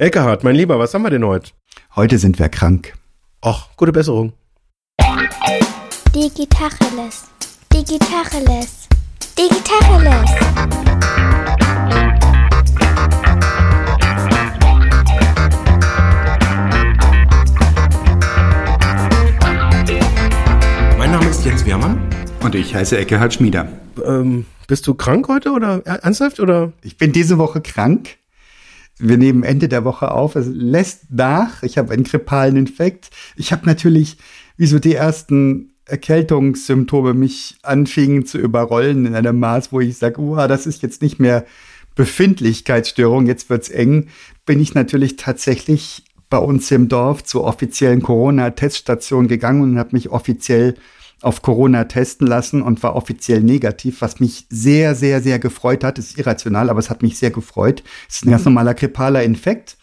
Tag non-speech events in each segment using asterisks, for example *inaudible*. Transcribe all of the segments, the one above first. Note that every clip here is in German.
Eckhardt, mein Lieber, was haben wir denn heute? Heute sind wir krank. Och, gute Besserung. Digitacheles. Digitacheles. Digitacheles. Mein Name ist Jens Wehrmann. Und ich heiße Eckehard Schmieder. Ähm, bist du krank heute oder ernsthaft oder? Ich bin diese Woche krank. Wir nehmen Ende der Woche auf. Es lässt nach. Ich habe einen grippalen Infekt. Ich habe natürlich, wie so die ersten Erkältungssymptome mich anfingen zu überrollen in einem Maß, wo ich sage, uh, das ist jetzt nicht mehr Befindlichkeitsstörung, jetzt wird's eng, bin ich natürlich tatsächlich bei uns im Dorf zur offiziellen Corona-Teststation gegangen und habe mich offiziell auf Corona testen lassen und war offiziell negativ, was mich sehr, sehr, sehr gefreut hat. Ist irrational, aber es hat mich sehr gefreut. Es ist ein ganz normaler grippaler Infekt.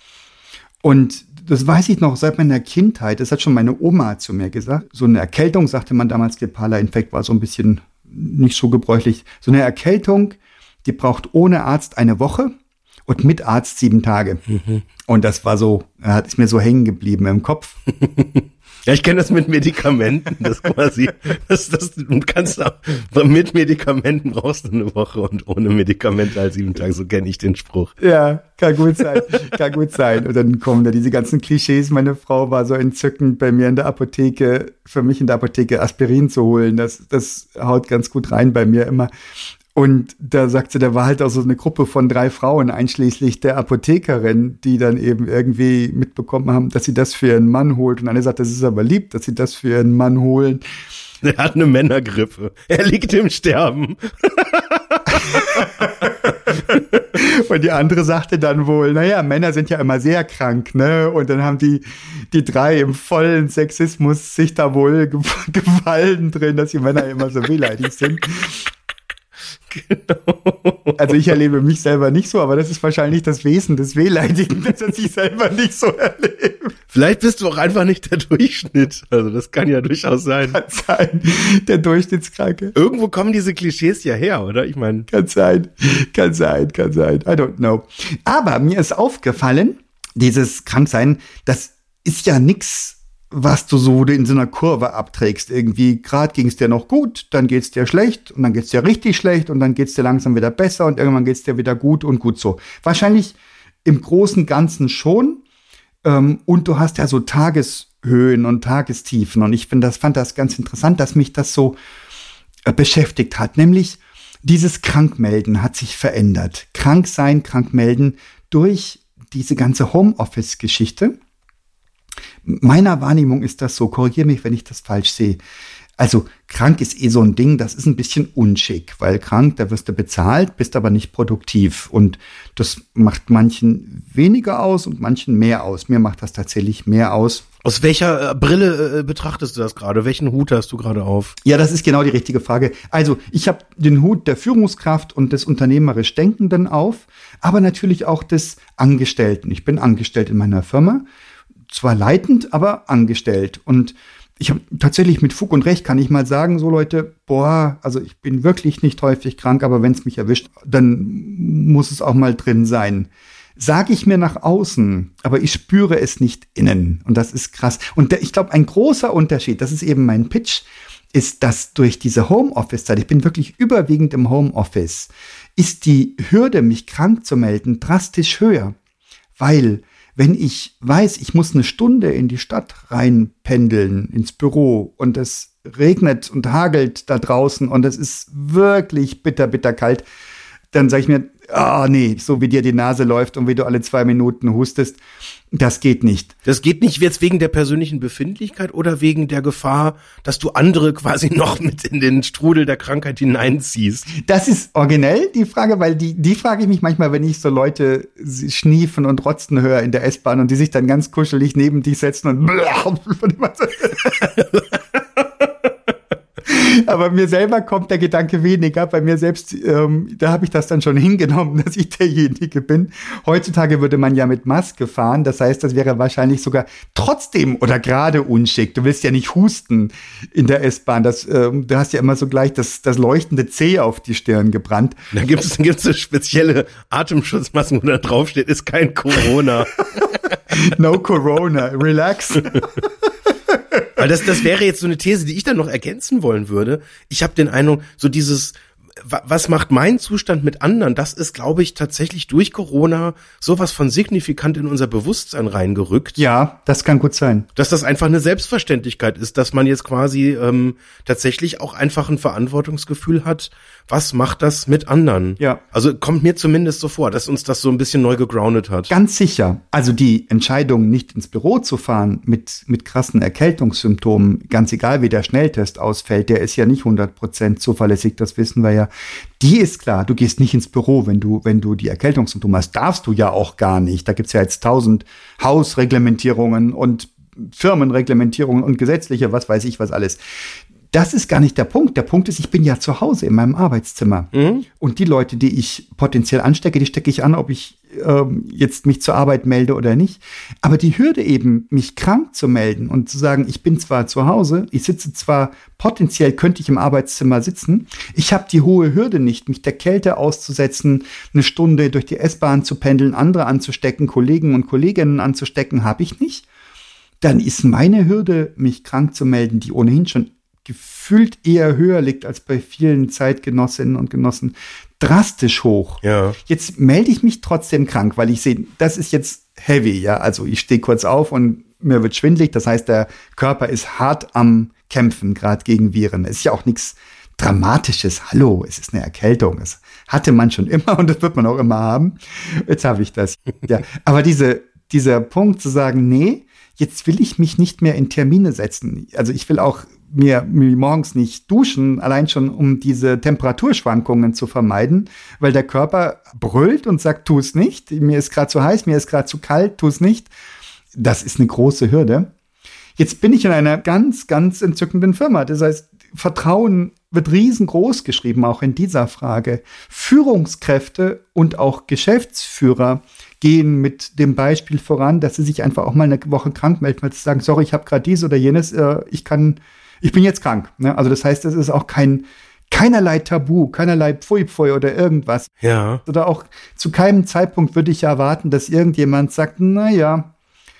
Und das weiß ich noch seit meiner Kindheit. Das hat schon meine Oma zu mir gesagt. So eine Erkältung, sagte man damals, grippaler Infekt war so ein bisschen nicht so gebräuchlich. So eine Erkältung, die braucht ohne Arzt eine Woche und mit Arzt sieben Tage. Mhm. Und das war so, hat ist mir so hängen geblieben im Kopf. *laughs* Ja, ich kenne das mit Medikamenten, das quasi, das, das, du kannst auch, mit Medikamenten brauchst du eine Woche und ohne Medikamente halt sieben Tage, so kenne ich den Spruch. Ja, kann gut sein, kann gut sein. Und dann kommen da diese ganzen Klischees. Meine Frau war so entzückend bei mir in der Apotheke, für mich in der Apotheke Aspirin zu holen. Das, das haut ganz gut rein bei mir immer. Und da sagt sie, da war halt auch so eine Gruppe von drei Frauen, einschließlich der Apothekerin, die dann eben irgendwie mitbekommen haben, dass sie das für ihren Mann holt. Und eine sagt, das ist aber lieb, dass sie das für ihren Mann holen. Er hat eine Männergrippe. Er liegt im Sterben. *laughs* und die andere sagte dann wohl, naja, Männer sind ja immer sehr krank, ne? Und dann haben die, die drei im vollen Sexismus sich da wohl *laughs* gefallen drin, dass die Männer immer so wehleidig sind. Genau. Also ich erlebe mich selber nicht so, aber das ist wahrscheinlich das Wesen des Wehleidigen, dass er sich selber nicht so erlebt. Vielleicht bist du auch einfach nicht der Durchschnitt. Also das kann ja durchaus sein. Kann sein. Der Durchschnittskranke. Irgendwo kommen diese Klischees ja her, oder? Ich meine. Kann sein. Kann sein. Kann sein. I don't know. Aber mir ist aufgefallen, dieses Kranksein, das ist ja nix was du so in so einer Kurve abträgst. Irgendwie, gerade ging es dir noch gut, dann geht's dir schlecht und dann geht's dir richtig schlecht und dann geht's dir langsam wieder besser und irgendwann geht's dir wieder gut und gut so. Wahrscheinlich im großen Ganzen schon. Ähm, und du hast ja so Tageshöhen und Tagestiefen. Und ich finde das, fand das ganz interessant, dass mich das so äh, beschäftigt hat. Nämlich dieses Krankmelden hat sich verändert. Krank sein, krank melden durch diese ganze Homeoffice-Geschichte meiner Wahrnehmung ist das so, korrigiere mich, wenn ich das falsch sehe. Also krank ist eh so ein Ding, das ist ein bisschen unschick, weil krank, da wirst du bezahlt, bist aber nicht produktiv. Und das macht manchen weniger aus und manchen mehr aus. Mir macht das tatsächlich mehr aus. Aus welcher äh, Brille äh, betrachtest du das gerade? Welchen Hut hast du gerade auf? Ja, das ist genau die richtige Frage. Also ich habe den Hut der Führungskraft und des unternehmerisch Denkenden auf, aber natürlich auch des Angestellten. Ich bin angestellt in meiner Firma zwar leitend, aber angestellt. Und ich habe tatsächlich mit Fug und Recht kann ich mal sagen, so Leute, boah, also ich bin wirklich nicht häufig krank, aber wenn es mich erwischt, dann muss es auch mal drin sein. Sage ich mir nach außen, aber ich spüre es nicht innen. Und das ist krass. Und ich glaube, ein großer Unterschied, das ist eben mein Pitch, ist, dass durch diese Homeoffice-Zeit, ich bin wirklich überwiegend im Homeoffice, ist die Hürde, mich krank zu melden, drastisch höher. Weil wenn ich weiß, ich muss eine Stunde in die Stadt reinpendeln, ins Büro und es regnet und hagelt da draußen und es ist wirklich bitter, bitter kalt, dann sage ich mir, ah oh, nee, so wie dir die Nase läuft und wie du alle zwei Minuten hustest, das geht nicht. Das geht nicht jetzt wegen der persönlichen Befindlichkeit oder wegen der Gefahr, dass du andere quasi *laughs* noch mit in den Strudel der Krankheit hineinziehst? Das ist originell, die Frage, weil die, die frage ich mich manchmal, wenn ich so Leute schniefen und rotzen höre in der S-Bahn und die sich dann ganz kuschelig neben dich setzen und *laughs* *laughs* Aber mir selber kommt der Gedanke weniger. Bei mir selbst, ähm, da habe ich das dann schon hingenommen, *laughs* dass ich derjenige bin. Heutzutage würde man ja mit Maske fahren. Das heißt, das wäre wahrscheinlich sogar trotzdem oder gerade unschick. Du willst ja nicht husten in der S-Bahn. Das, ähm, du hast ja immer so gleich das, das leuchtende C auf die Stirn gebrannt. Da gibt es gibt's *laughs* eine spezielle Atemschutzmaske, wo da draufsteht, ist kein Corona. No Corona, relax. Weil das, das wäre jetzt so eine These, die ich dann noch ergänzen wollen würde. Ich habe den Eindruck, so dieses was macht mein Zustand mit anderen? Das ist, glaube ich, tatsächlich durch Corona sowas von signifikant in unser Bewusstsein reingerückt. Ja, das kann gut sein. Dass das einfach eine Selbstverständlichkeit ist, dass man jetzt quasi ähm, tatsächlich auch einfach ein Verantwortungsgefühl hat. Was macht das mit anderen? Ja. Also kommt mir zumindest so vor, dass uns das so ein bisschen neu gegroundet hat. Ganz sicher. Also die Entscheidung, nicht ins Büro zu fahren mit, mit krassen Erkältungssymptomen, ganz egal wie der Schnelltest ausfällt, der ist ja nicht 100% zuverlässig, das wissen wir ja die ist klar, du gehst nicht ins Büro, wenn du, wenn du die Erkältungssymptome hast. Darfst du ja auch gar nicht. Da gibt's ja jetzt tausend Hausreglementierungen und Firmenreglementierungen und gesetzliche, was weiß ich, was alles das ist gar nicht der Punkt. Der Punkt ist, ich bin ja zu Hause in meinem Arbeitszimmer. Mhm. Und die Leute, die ich potenziell anstecke, die stecke ich an, ob ich ähm, jetzt mich zur Arbeit melde oder nicht. Aber die Hürde eben, mich krank zu melden und zu sagen, ich bin zwar zu Hause, ich sitze zwar potenziell, könnte ich im Arbeitszimmer sitzen, ich habe die hohe Hürde nicht, mich der Kälte auszusetzen, eine Stunde durch die S-Bahn zu pendeln, andere anzustecken, Kollegen und Kolleginnen anzustecken, habe ich nicht dann ist meine Hürde, mich krank zu melden, die ohnehin schon gefühlt eher höher liegt als bei vielen Zeitgenossinnen und Genossen, drastisch hoch. Ja. Jetzt melde ich mich trotzdem krank, weil ich sehe, das ist jetzt heavy, ja. Also ich stehe kurz auf und mir wird schwindlig. Das heißt, der Körper ist hart am Kämpfen, gerade gegen Viren. Es ist ja auch nichts Dramatisches. Hallo, es ist eine Erkältung. Es hatte man schon immer und das wird man auch immer haben. Jetzt habe ich das. Ja. Aber diese, dieser Punkt zu sagen, nee, jetzt will ich mich nicht mehr in Termine setzen. Also ich will auch mir, morgens nicht duschen, allein schon um diese Temperaturschwankungen zu vermeiden, weil der Körper brüllt und sagt, tu es nicht, mir ist gerade zu heiß, mir ist gerade zu kalt, tu es nicht. Das ist eine große Hürde. Jetzt bin ich in einer ganz, ganz entzückenden Firma. Das heißt, Vertrauen wird riesengroß geschrieben, auch in dieser Frage. Führungskräfte und auch Geschäftsführer gehen mit dem Beispiel voran, dass sie sich einfach auch mal eine Woche krank melden, weil sie sagen, sorry, ich habe gerade dies oder jenes, äh, ich kann ich bin jetzt krank. Ne? Also das heißt, es ist auch kein keinerlei Tabu, keinerlei Pfui Pfui oder irgendwas. Ja. Oder auch zu keinem Zeitpunkt würde ich erwarten, dass irgendjemand sagt, na ja,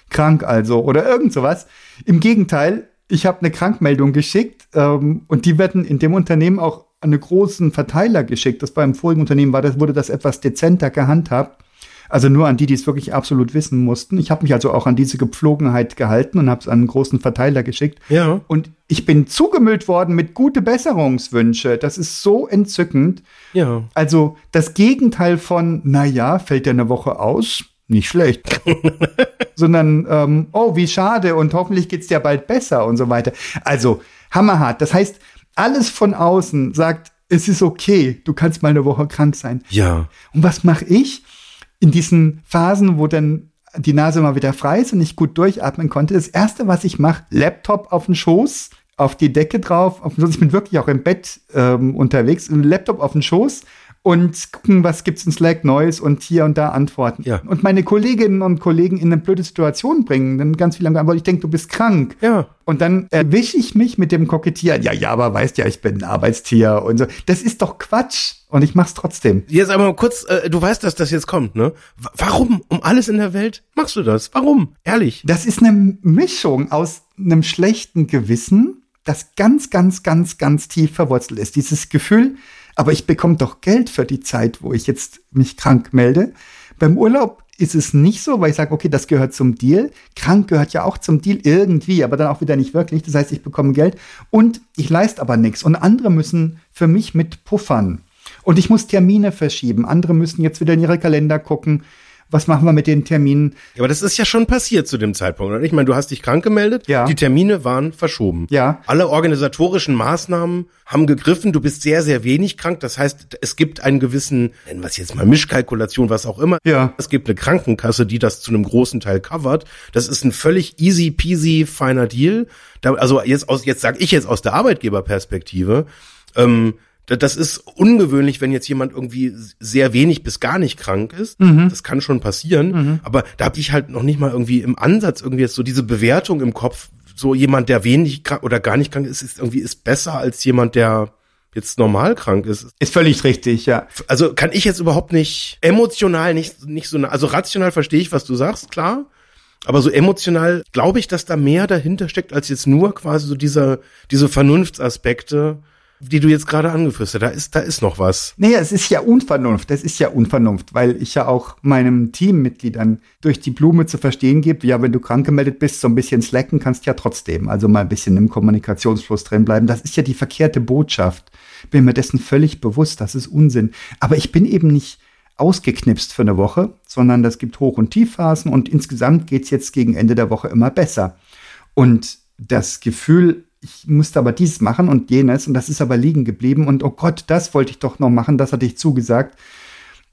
krank also oder irgend sowas. Im Gegenteil, ich habe eine Krankmeldung geschickt ähm, und die werden in dem Unternehmen auch an einen großen Verteiler geschickt. Das beim vorigen Unternehmen war, das wurde das etwas dezenter gehandhabt. Also nur an die, die es wirklich absolut wissen mussten. Ich habe mich also auch an diese Gepflogenheit gehalten und habe es an einen großen Verteiler geschickt. Ja. Und ich bin zugemüllt worden mit gute Besserungswünsche. Das ist so entzückend. Ja. Also das Gegenteil von, na ja, fällt der eine Woche aus? Nicht schlecht. *laughs* Sondern, ähm, oh, wie schade und hoffentlich geht's dir bald besser und so weiter. Also, hammerhart. Das heißt, alles von außen sagt, es ist okay, du kannst mal eine Woche krank sein. Ja. Und was mache ich? In diesen Phasen, wo dann die Nase mal wieder frei ist und ich gut durchatmen konnte, das erste, was ich mache, Laptop auf den Schoß, auf die Decke drauf, auf ich bin wirklich auch im Bett ähm, unterwegs, Laptop auf den Schoß und gucken, was gibt's in Slack Neues und hier und da antworten. Ja. Und meine Kolleginnen und Kollegen in eine blöde Situation bringen, dann ganz viel antworten, ich denke, du bist krank. Ja. Und dann erwische ich mich mit dem Kokettieren. Ja, ja, aber weißt ja, ich bin ein Arbeitstier und so. Das ist doch Quatsch. Und ich mach's trotzdem. Jetzt aber mal kurz, äh, du weißt, dass das jetzt kommt, ne? W warum um alles in der Welt machst du das? Warum? Ehrlich. Das ist eine Mischung aus einem schlechten Gewissen, das ganz, ganz, ganz, ganz tief verwurzelt ist. Dieses Gefühl, aber ich bekomme doch Geld für die Zeit, wo ich jetzt mich krank melde. Beim Urlaub ist es nicht so, weil ich sage, okay, das gehört zum Deal. Krank gehört ja auch zum Deal irgendwie, aber dann auch wieder nicht wirklich. Das heißt, ich bekomme Geld und ich leiste aber nichts. Und andere müssen für mich mit puffern. Und ich muss Termine verschieben. Andere müssen jetzt wieder in ihre Kalender gucken was machen wir mit den Terminen? Ja, aber das ist ja schon passiert zu dem Zeitpunkt. Oder? Ich meine, du hast dich krank gemeldet, ja. die Termine waren verschoben. Ja. Alle organisatorischen Maßnahmen haben gegriffen, du bist sehr, sehr wenig krank. Das heißt, es gibt einen gewissen, nennen wir es jetzt mal Mischkalkulation, was auch immer. Ja. Es gibt eine Krankenkasse, die das zu einem großen Teil covert. Das ist ein völlig easy peasy feiner Deal. Da, also jetzt aus, jetzt sage ich jetzt aus der Arbeitgeberperspektive, ähm, das ist ungewöhnlich, wenn jetzt jemand irgendwie sehr wenig bis gar nicht krank ist. Mhm. Das kann schon passieren. Mhm. Aber da habe ich halt noch nicht mal irgendwie im Ansatz irgendwie jetzt so diese Bewertung im Kopf. So jemand, der wenig krank oder gar nicht krank ist, ist irgendwie ist besser als jemand, der jetzt normal krank ist. Ist völlig richtig, ja. Also kann ich jetzt überhaupt nicht emotional nicht nicht so also rational verstehe ich, was du sagst, klar. Aber so emotional glaube ich, dass da mehr dahinter steckt, als jetzt nur quasi so dieser, diese Vernunftsaspekte, die du jetzt gerade angeführt hast. Da ist, da ist noch was. Naja, es ist ja Unvernunft. Das ist ja Unvernunft, weil ich ja auch meinem Teammitgliedern durch die Blume zu verstehen gebe, ja, wenn du krank gemeldet bist, so ein bisschen slacken kannst ja trotzdem. Also mal ein bisschen im Kommunikationsfluss drin bleiben. Das ist ja die verkehrte Botschaft. Bin mir dessen völlig bewusst. Das ist Unsinn. Aber ich bin eben nicht ausgeknipst für eine Woche, sondern das gibt Hoch- und Tiefphasen und insgesamt geht's jetzt gegen Ende der Woche immer besser. Und das Gefühl, ich musste aber dies machen und jenes und das ist aber liegen geblieben und oh Gott, das wollte ich doch noch machen, das hatte ich zugesagt.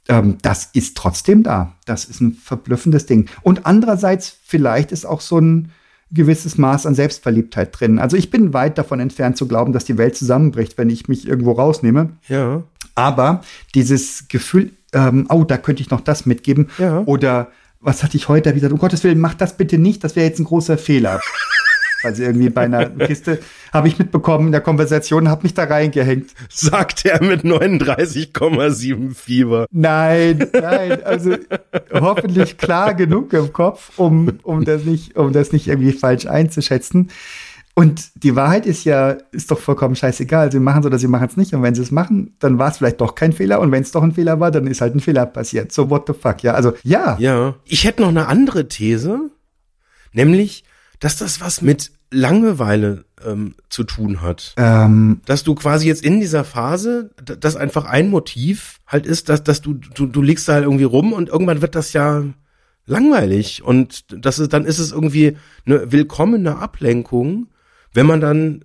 Ähm, das ist trotzdem da. Das ist ein verblüffendes Ding. Und andererseits, vielleicht ist auch so ein gewisses Maß an Selbstverliebtheit drin. Also ich bin weit davon entfernt zu glauben, dass die Welt zusammenbricht, wenn ich mich irgendwo rausnehme. Ja. Aber dieses Gefühl, ähm, oh, da könnte ich noch das mitgeben. Ja. Oder was hatte ich heute? Ich gesagt, um Gottes Willen, mach das bitte nicht, das wäre jetzt ein großer Fehler. Also irgendwie bei einer *laughs* Kiste habe ich mitbekommen in der Konversation, habe mich da reingehängt. Sagt er mit 39,7 Fieber. Nein, nein, also hoffentlich klar genug im Kopf, um, um das nicht, um das nicht irgendwie falsch einzuschätzen. Und die Wahrheit ist ja, ist doch vollkommen scheißegal. Sie machen es oder sie machen es nicht. Und wenn sie es machen, dann war es vielleicht doch kein Fehler. Und wenn es doch ein Fehler war, dann ist halt ein Fehler passiert. So, what the fuck, ja. Also, ja. Ja. Ich hätte noch eine andere These, nämlich, dass das was mit Langeweile ähm, zu tun hat. Ähm, Dass du quasi jetzt in dieser Phase, dass einfach ein Motiv halt ist, dass, dass du, du, du liegst da halt irgendwie rum und irgendwann wird das ja langweilig und das ist, dann ist es irgendwie eine willkommene Ablenkung, wenn man dann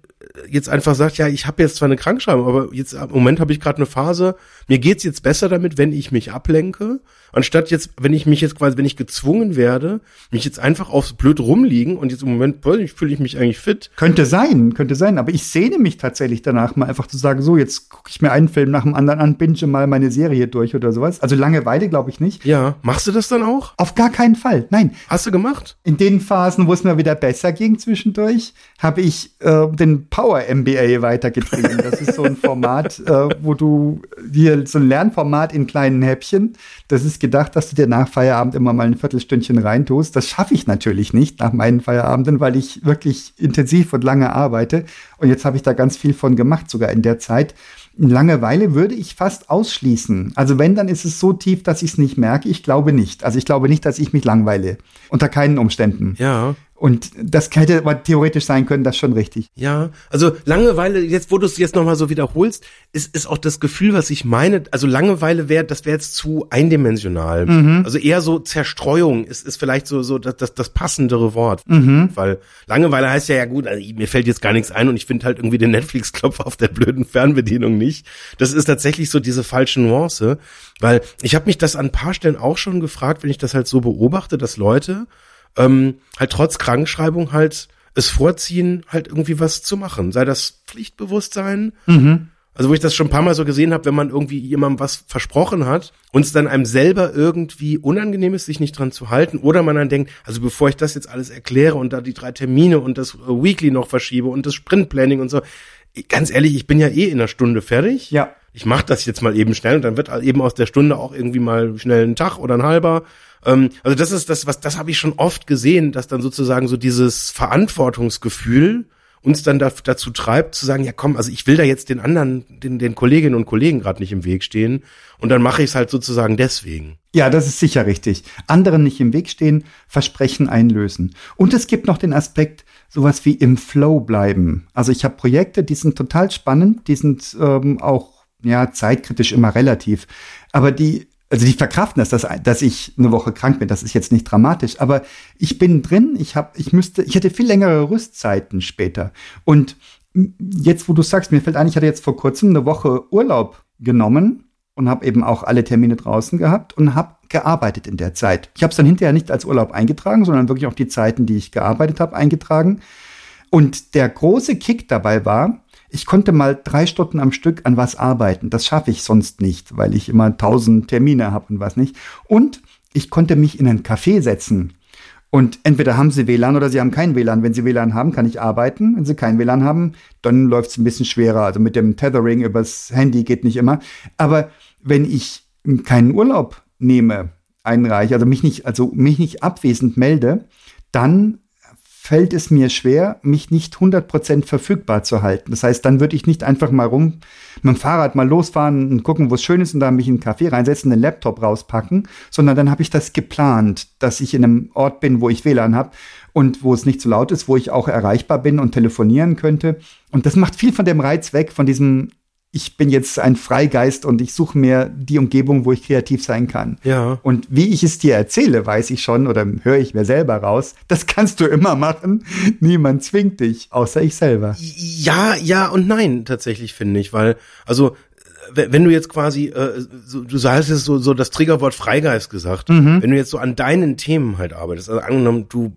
jetzt einfach sagt, ja, ich habe jetzt zwar eine Krankschreibung, aber jetzt im Moment habe ich gerade eine Phase, mir geht's jetzt besser damit, wenn ich mich ablenke, anstatt jetzt, wenn ich mich jetzt quasi, wenn ich gezwungen werde, mich jetzt einfach aufs blöd rumliegen und jetzt im Moment ich, fühle ich mich eigentlich fit. könnte sein, könnte sein. Aber ich sehne mich tatsächlich danach, mal einfach zu sagen, so, jetzt gucke ich mir einen Film nach dem anderen an, binge mal meine Serie durch oder sowas. Also Langeweile glaube ich nicht. Ja, machst du das dann auch? Auf gar keinen Fall. Nein, Hast du gemacht? In den Phasen, wo es mir wieder besser ging zwischendurch, habe ich äh, den Power MBA weitergetrieben. Das ist so ein Format, *laughs* äh, wo du hier so ein Lernformat in kleinen Häppchen. Das ist gedacht, dass du dir nach Feierabend immer mal ein Viertelstündchen reintust. Das schaffe ich natürlich nicht nach meinen Feierabenden, weil ich wirklich intensiv und lange arbeite. Und jetzt habe ich da ganz viel von gemacht, sogar in der Zeit. Langeweile würde ich fast ausschließen. Also wenn, dann ist es so tief, dass ich es nicht merke. Ich glaube nicht. Also ich glaube nicht, dass ich mich langweile. Unter keinen Umständen. Ja. Und das hätte aber theoretisch sein können, das ist schon richtig. Ja, also Langeweile, jetzt wo du es jetzt nochmal so wiederholst, ist, ist auch das Gefühl, was ich meine, also Langeweile wäre, das wäre jetzt zu eindimensional. Also eher so Zerstreuung ist, ist vielleicht so, so das, das, das passendere Wort. Weil Langeweile heißt ja, ja gut, also mir fällt jetzt gar nichts ein und ich finde halt irgendwie den Netflix-Klopf auf der blöden Fernbedienung nicht. Das ist tatsächlich so diese falsche Nuance, weil ich habe mich das an ein paar Stellen auch schon gefragt, wenn ich das halt so beobachte, dass Leute ähm, halt trotz Krankschreibung halt es vorziehen, halt irgendwie was zu machen. Sei das Pflichtbewusstsein. Also wo ich das schon ein paar Mal so gesehen habe, wenn man irgendwie jemandem was versprochen hat und es dann einem selber irgendwie unangenehm ist, sich nicht dran zu halten, oder man dann denkt, also bevor ich das jetzt alles erkläre und da die drei Termine und das äh, Weekly noch verschiebe und das Sprintplanning und so, ganz ehrlich, ich bin ja eh in einer Stunde fertig. Ja. Ich mache das jetzt mal eben schnell und dann wird eben aus der Stunde auch irgendwie mal schnell ein Tag oder ein halber. Ähm, also das ist das, was das habe ich schon oft gesehen, dass dann sozusagen so dieses Verantwortungsgefühl uns dann da, dazu treibt, zu sagen, ja komm, also ich will da jetzt den anderen, den, den Kolleginnen und Kollegen gerade nicht im Weg stehen und dann mache ich es halt sozusagen deswegen. Ja, das ist sicher richtig. Anderen nicht im Weg stehen, Versprechen einlösen. Und es gibt noch den Aspekt, sowas wie im Flow bleiben. Also ich habe Projekte, die sind total spannend, die sind ähm, auch ja zeitkritisch immer relativ, aber die also die verkraften das, dass, dass ich eine Woche krank bin. Das ist jetzt nicht dramatisch, aber ich bin drin. Ich habe, ich müsste, ich hätte viel längere Rüstzeiten später. Und jetzt, wo du sagst, mir fällt ein, ich hatte jetzt vor kurzem eine Woche Urlaub genommen und habe eben auch alle Termine draußen gehabt und habe gearbeitet in der Zeit. Ich habe es dann hinterher nicht als Urlaub eingetragen, sondern wirklich auch die Zeiten, die ich gearbeitet habe, eingetragen. Und der große Kick dabei war, ich konnte mal drei Stunden am Stück an was arbeiten. Das schaffe ich sonst nicht, weil ich immer tausend Termine habe und was nicht. Und ich konnte mich in ein Café setzen. Und entweder haben sie WLAN oder sie haben kein WLAN. Wenn sie WLAN haben, kann ich arbeiten. Wenn sie kein WLAN haben, dann läuft es ein bisschen schwerer. Also mit dem Tethering übers Handy geht nicht immer. Aber wenn ich keinen Urlaub nehme, einreiche, also mich nicht, also mich nicht abwesend melde, dann fällt es mir schwer, mich nicht 100% verfügbar zu halten. Das heißt, dann würde ich nicht einfach mal rum mit dem Fahrrad mal losfahren und gucken, wo es schön ist und da mich in einen Café reinsetzen, den Laptop rauspacken, sondern dann habe ich das geplant, dass ich in einem Ort bin, wo ich WLAN habe und wo es nicht zu so laut ist, wo ich auch erreichbar bin und telefonieren könnte. Und das macht viel von dem Reiz weg, von diesem ich bin jetzt ein Freigeist und ich suche mir die Umgebung, wo ich kreativ sein kann. Ja. Und wie ich es dir erzähle, weiß ich schon oder höre ich mir selber raus. Das kannst du immer machen. *laughs* Niemand zwingt dich, außer ich selber. Ja, ja und nein, tatsächlich finde ich, weil, also, wenn du jetzt quasi, äh, so, du sagst es so, so das Triggerwort Freigeist gesagt, mhm. wenn du jetzt so an deinen Themen halt arbeitest, also angenommen, du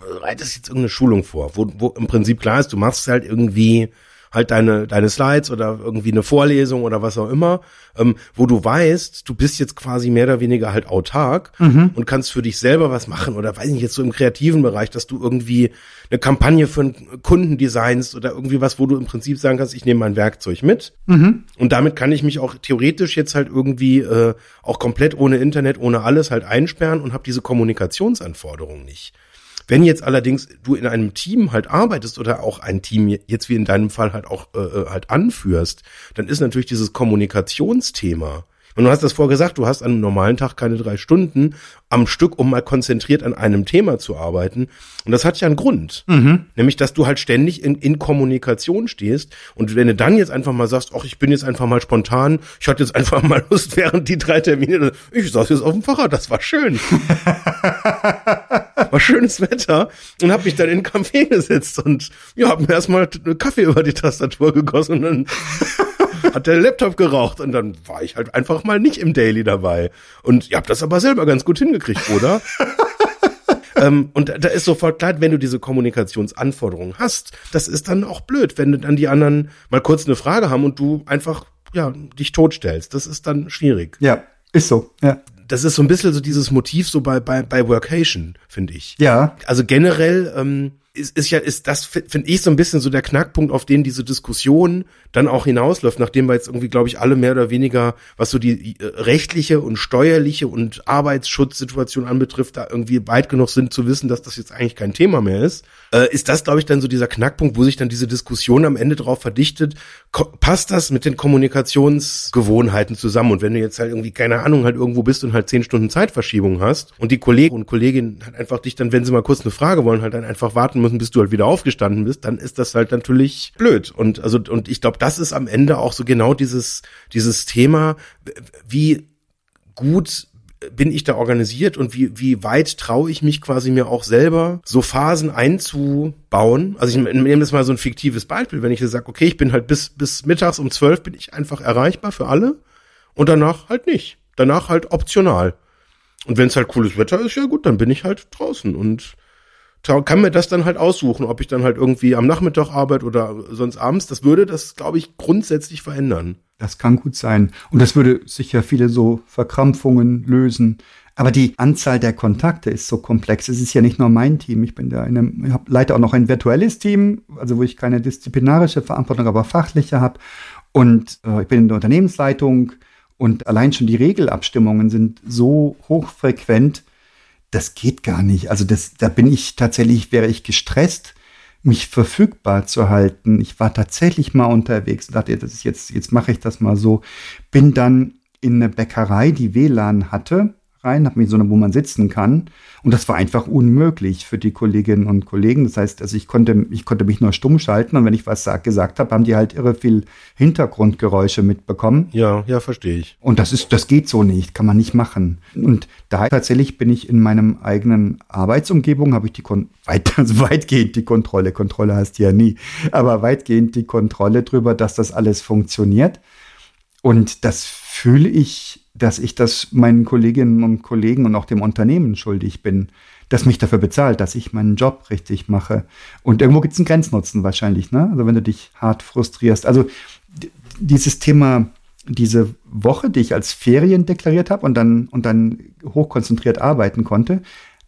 bereitest jetzt irgendeine Schulung vor, wo, wo im Prinzip klar ist, du machst halt irgendwie halt deine, deine Slides oder irgendwie eine Vorlesung oder was auch immer, ähm, wo du weißt, du bist jetzt quasi mehr oder weniger halt autark mhm. und kannst für dich selber was machen oder weiß nicht, jetzt so im kreativen Bereich, dass du irgendwie eine Kampagne für einen Kunden designst oder irgendwie was, wo du im Prinzip sagen kannst, ich nehme mein Werkzeug mit mhm. und damit kann ich mich auch theoretisch jetzt halt irgendwie äh, auch komplett ohne Internet, ohne alles halt einsperren und habe diese Kommunikationsanforderungen nicht. Wenn jetzt allerdings du in einem Team halt arbeitest oder auch ein Team jetzt wie in deinem Fall halt auch äh, äh, halt anführst, dann ist natürlich dieses Kommunikationsthema. Und du hast das vorgesagt, du hast an einem normalen Tag keine drei Stunden am Stück, um mal konzentriert an einem Thema zu arbeiten. Und das hat ja einen Grund. Mhm. Nämlich, dass du halt ständig in, in Kommunikation stehst. Und wenn du dann jetzt einfach mal sagst, ach, ich bin jetzt einfach mal spontan, ich hatte jetzt einfach mal Lust *laughs* während die drei Termine, ich saß jetzt auf dem Fahrrad, das war schön. *laughs* *laughs* war schönes Wetter und habe mich dann in den Café gesetzt und ja, hab mir erstmal Kaffee über die Tastatur gegossen und dann *laughs* hat der Laptop geraucht und dann war ich halt einfach mal nicht im Daily dabei. Und ihr habt das aber selber ganz gut hingekriegt, oder? *laughs* ähm, und da ist sofort klar, wenn du diese Kommunikationsanforderungen hast, das ist dann auch blöd, wenn dann die anderen mal kurz eine Frage haben und du einfach ja dich totstellst. Das ist dann schwierig. Ja, ist so. Ja das ist so ein bisschen so dieses Motiv so bei, bei, bei Workation, finde ich. Ja. Also generell ähm, ist, ist ja, ist das, finde ich, so ein bisschen so der Knackpunkt, auf den diese Diskussion dann auch hinausläuft, nachdem wir jetzt irgendwie, glaube ich, alle mehr oder weniger, was so die äh, rechtliche und steuerliche und Arbeitsschutzsituation anbetrifft, da irgendwie weit genug sind zu wissen, dass das jetzt eigentlich kein Thema mehr ist, äh, ist das, glaube ich, dann so dieser Knackpunkt, wo sich dann diese Diskussion am Ende darauf verdichtet, passt das mit den Kommunikationsgewohnheiten zusammen? Und wenn du jetzt halt irgendwie, keine Ahnung, halt irgendwo bist und halt zehn Stunden Zeitverschiebung hast und die Kollegen und Kolleginnen halt einfach dich dann, wenn sie mal kurz eine Frage wollen, halt dann einfach warten müssen, bis du halt wieder aufgestanden bist, dann ist das halt natürlich blöd. Und also, und ich glaube, das ist am Ende auch so genau dieses, dieses Thema, wie gut bin ich da organisiert und wie, wie weit traue ich mich quasi mir auch selber so Phasen einzubauen? Also ich nehme jetzt mal so ein fiktives Beispiel, wenn ich sage, okay, ich bin halt bis, bis mittags um zwölf bin ich einfach erreichbar für alle und danach halt nicht. Danach halt optional. Und wenn es halt cooles Wetter ist, ja gut, dann bin ich halt draußen und kann mir das dann halt aussuchen, ob ich dann halt irgendwie am Nachmittag arbeite oder sonst abends. Das würde das, glaube ich, grundsätzlich verändern. Das kann gut sein. Und das würde sicher viele so Verkrampfungen lösen. Aber die Anzahl der Kontakte ist so komplex. Es ist ja nicht nur mein Team. Ich bin da in einem, ich habe auch noch ein virtuelles Team, also wo ich keine disziplinarische Verantwortung, aber fachliche habe. Und äh, ich bin in der Unternehmensleitung und allein schon die Regelabstimmungen sind so hochfrequent, das geht gar nicht. Also das, da bin ich tatsächlich, wäre ich gestresst, mich verfügbar zu halten. Ich war tatsächlich mal unterwegs und dachte, das ist jetzt, jetzt mache ich das mal so. Bin dann in eine Bäckerei, die WLAN hatte, rein, habe mir so eine, wo man sitzen kann. Und das war einfach unmöglich für die Kolleginnen und Kollegen. Das heißt, also ich konnte, ich konnte mich nur stumm schalten und wenn ich was sag, gesagt habe, haben die halt irre viel Hintergrundgeräusche mitbekommen. Ja, ja, verstehe ich. Und das ist, das geht so nicht, kann man nicht machen. Und da tatsächlich bin ich in meinem eigenen Arbeitsumgebung, habe ich die Kon weit, *laughs* also weitgehend die Kontrolle. Kontrolle heißt ja nie, aber weitgehend die Kontrolle drüber, dass das alles funktioniert. Und das fühle ich dass ich das meinen Kolleginnen und Kollegen und auch dem Unternehmen schuldig bin, das mich dafür bezahlt, dass ich meinen Job richtig mache. Und irgendwo gibt es einen Grenznutzen wahrscheinlich, ne? Also wenn du dich hart frustrierst. Also dieses Thema, diese Woche, die ich als Ferien deklariert habe und dann, und dann hochkonzentriert arbeiten konnte,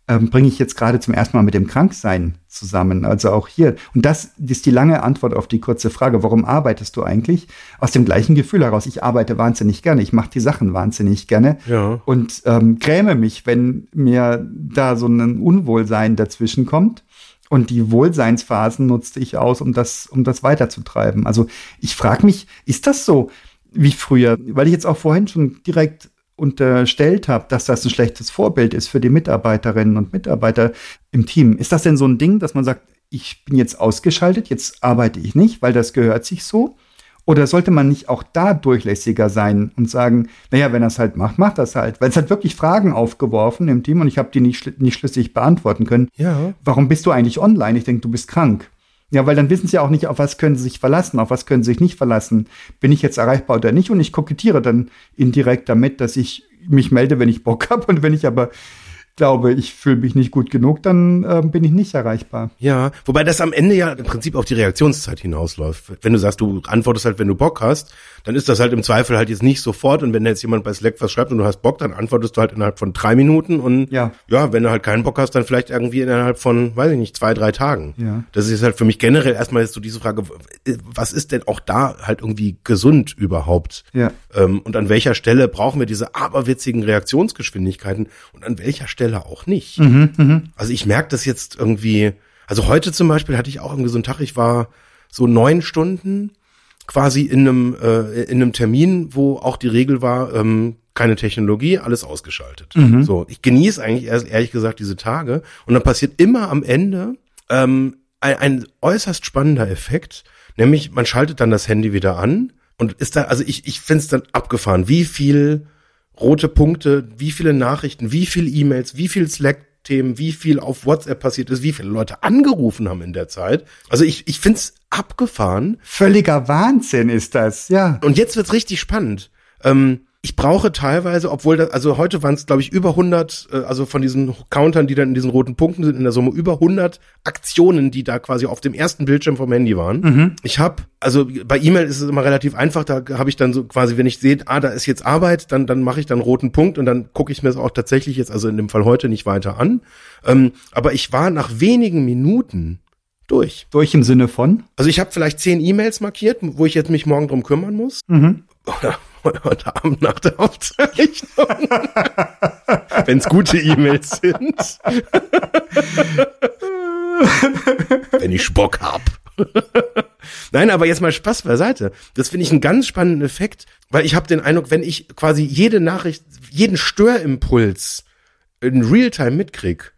ähm, bringe ich jetzt gerade zum ersten Mal mit dem Kranksein zusammen. Also auch hier. Und das ist die lange Antwort auf die kurze Frage, warum arbeitest du eigentlich? Aus dem gleichen Gefühl heraus, ich arbeite wahnsinnig gerne, ich mache die Sachen wahnsinnig gerne Ja. und ähm, gräme mich, wenn mir da so ein Unwohlsein dazwischen kommt. Und die Wohlseinsphasen nutzte ich aus, um das, um das weiterzutreiben. Also ich frage mich, ist das so wie früher? Weil ich jetzt auch vorhin schon direkt unterstellt habe, dass das ein schlechtes Vorbild ist für die Mitarbeiterinnen und Mitarbeiter im Team. Ist das denn so ein Ding, dass man sagt, ich bin jetzt ausgeschaltet, jetzt arbeite ich nicht, weil das gehört sich so? Oder sollte man nicht auch da durchlässiger sein und sagen, naja, wenn er es halt macht, macht das halt. Weil es hat wirklich Fragen aufgeworfen im Team und ich habe die nicht, schl- nicht schlüssig beantworten können. Ja. Warum bist du eigentlich online? Ich denke, du bist krank. Ja, weil dann wissen sie auch nicht, auf was können sie sich verlassen, auf was können sie sich nicht verlassen. Bin ich jetzt erreichbar oder nicht? Und ich kokettiere dann indirekt damit, dass ich mich melde, wenn ich Bock *laughs* habe. Und wenn ich aber glaube, ich fühle mich nicht gut genug, dann ähm, bin ich nicht erreichbar. Ja, wobei das am Ende ja im Prinzip auf die Reaktionszeit hinausläuft. Wenn du sagst, du antwortest halt, wenn du Bock hast, dann ist das halt im Zweifel halt jetzt nicht sofort. Und wenn jetzt jemand bei Slack was schreibt und du hast Bock, dann antwortest du halt innerhalb von drei Minuten. Und Ja. ja, wenn du halt keinen Bock hast, dann vielleicht irgendwie innerhalb von, weiß ich nicht, zwei, drei Tagen. Ja. Das ist halt für mich generell erstmal jetzt so diese Frage, was ist denn auch da halt irgendwie gesund überhaupt? Ja. Ähm, und an welcher Stelle brauchen wir diese aberwitzigen Reaktionsgeschwindigkeiten und an welcher Stelle auch nicht? Also ich merke das jetzt irgendwie, also heute zum Beispiel hatte ich auch irgendwie so einen Tag, ich war so neun Stunden quasi in einem, äh, in einem Termin, wo auch die Regel war, ähm, keine Technologie, alles ausgeschaltet. So, ich genieße eigentlich erst ehrlich gesagt diese Tage und dann passiert immer am Ende ähm, ein, ein äußerst spannender Effekt, nämlich man schaltet dann das Handy wieder an und ist da, also ich, ich finde es dann abgefahren, wie viel rote Punkte, wie viele Nachrichten, wie viel E-Mails, wie viel Slack-Themen, wie viel auf WhatsApp passiert ist, wie viele Leute angerufen haben in der Zeit. Also ich, ich finde es abgefahren. Völliger Wahnsinn ist das, ja. Und jetzt wird's richtig spannend. Ähm, ich brauche teilweise, obwohl das, also heute waren es, glaube ich, über 100, äh, also von diesen Countern, die dann in diesen roten Punkten sind, in der Summe über 100 Aktionen, die da quasi auf dem ersten Bildschirm vom Handy waren. Ich habe, also bei E-Mail ist es immer relativ einfach, da habe ich dann so quasi, wenn ich sehe, ah, da ist jetzt Arbeit, dann, dann mache ich dann roten Punkt und dann gucke ich mir das auch tatsächlich jetzt, also in dem Fall heute nicht weiter an. Ähm, aber ich war nach wenigen Minuten durch. Durch im Sinne von? Also ich habe vielleicht zehn E-Mails markiert, wo ich jetzt mich morgen drum kümmern muss. Oder heute Abend nach der Aufzeichnung. *laughs* Wenn es gute E-Mails sind. Wenn ich Bock hab. Nein, aber jetzt mal Spaß beiseite. Das finde ich einen ganz spannenden Effekt, weil ich habe den Eindruck, wenn ich quasi jede Nachricht, jeden Störimpuls in Realtime mitkrieg,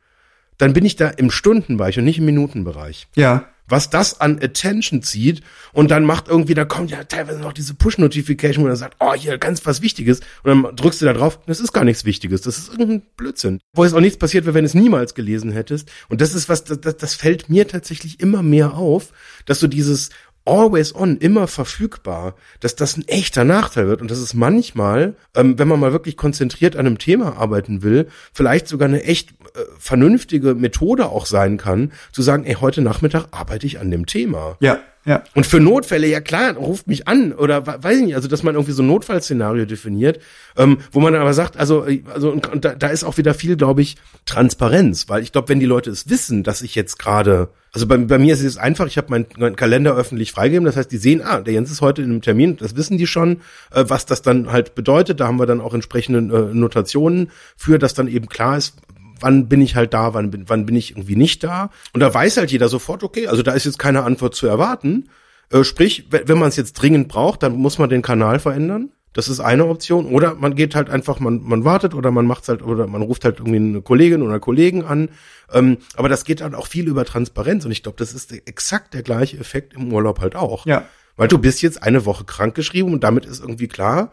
dann bin ich da im Stundenbereich und nicht im Minutenbereich Ja. Was das an Attention zieht und dann macht irgendwie, da kommt ja teilweise noch diese Push-Notification, wo er sagt, oh, hier ganz was Wichtiges und dann drückst du da drauf, das ist gar nichts Wichtiges, das ist irgendein Blödsinn. Wo es auch nichts passiert wäre, wenn du es niemals gelesen hättest und das ist was, das, das fällt mir tatsächlich immer mehr auf, dass du dieses always on, immer verfügbar, dass das ein echter Nachteil wird und dass es manchmal, ähm, wenn man mal wirklich konzentriert an einem Thema arbeiten will, vielleicht sogar eine echt äh, vernünftige Methode auch sein kann, zu sagen, ey, heute Nachmittag arbeite ich an dem Thema. Ja, ja. Und für Notfälle, ja klar, ruft mich an oder we- weiß ich nicht, also dass man irgendwie so ein Notfallszenario definiert, ähm, wo man dann aber sagt, also, äh, also und, und da, da ist auch wieder viel, glaube ich, Transparenz, weil ich glaube, wenn die Leute es wissen, dass ich jetzt gerade, also bei, bei mir ist es einfach, ich habe meinen meinen Kalender öffentlich freigegeben, das heißt, die sehen, ah, der Jens ist heute in einem Termin, das wissen die schon, äh, was das dann halt bedeutet, da haben wir dann auch entsprechende äh, Notationen für, dass dann eben klar ist, wann bin ich halt da, wann bin, wann bin ich irgendwie nicht da. Und da weiß halt jeder sofort, okay, also da ist jetzt keine Antwort zu erwarten. Äh, sprich, wenn, wenn man es jetzt dringend braucht, dann muss man den Kanal verändern. Das ist eine Option. Oder man geht halt einfach, man, man wartet oder man macht's halt, oder man ruft halt irgendwie eine Kollegin oder Kollegen an. Ähm, aber das geht dann auch viel über Transparenz. Und ich glaube, das ist exakt der gleiche Effekt im Urlaub halt auch. Ja. Weil du bist jetzt eine Woche krankgeschrieben und damit ist irgendwie klar,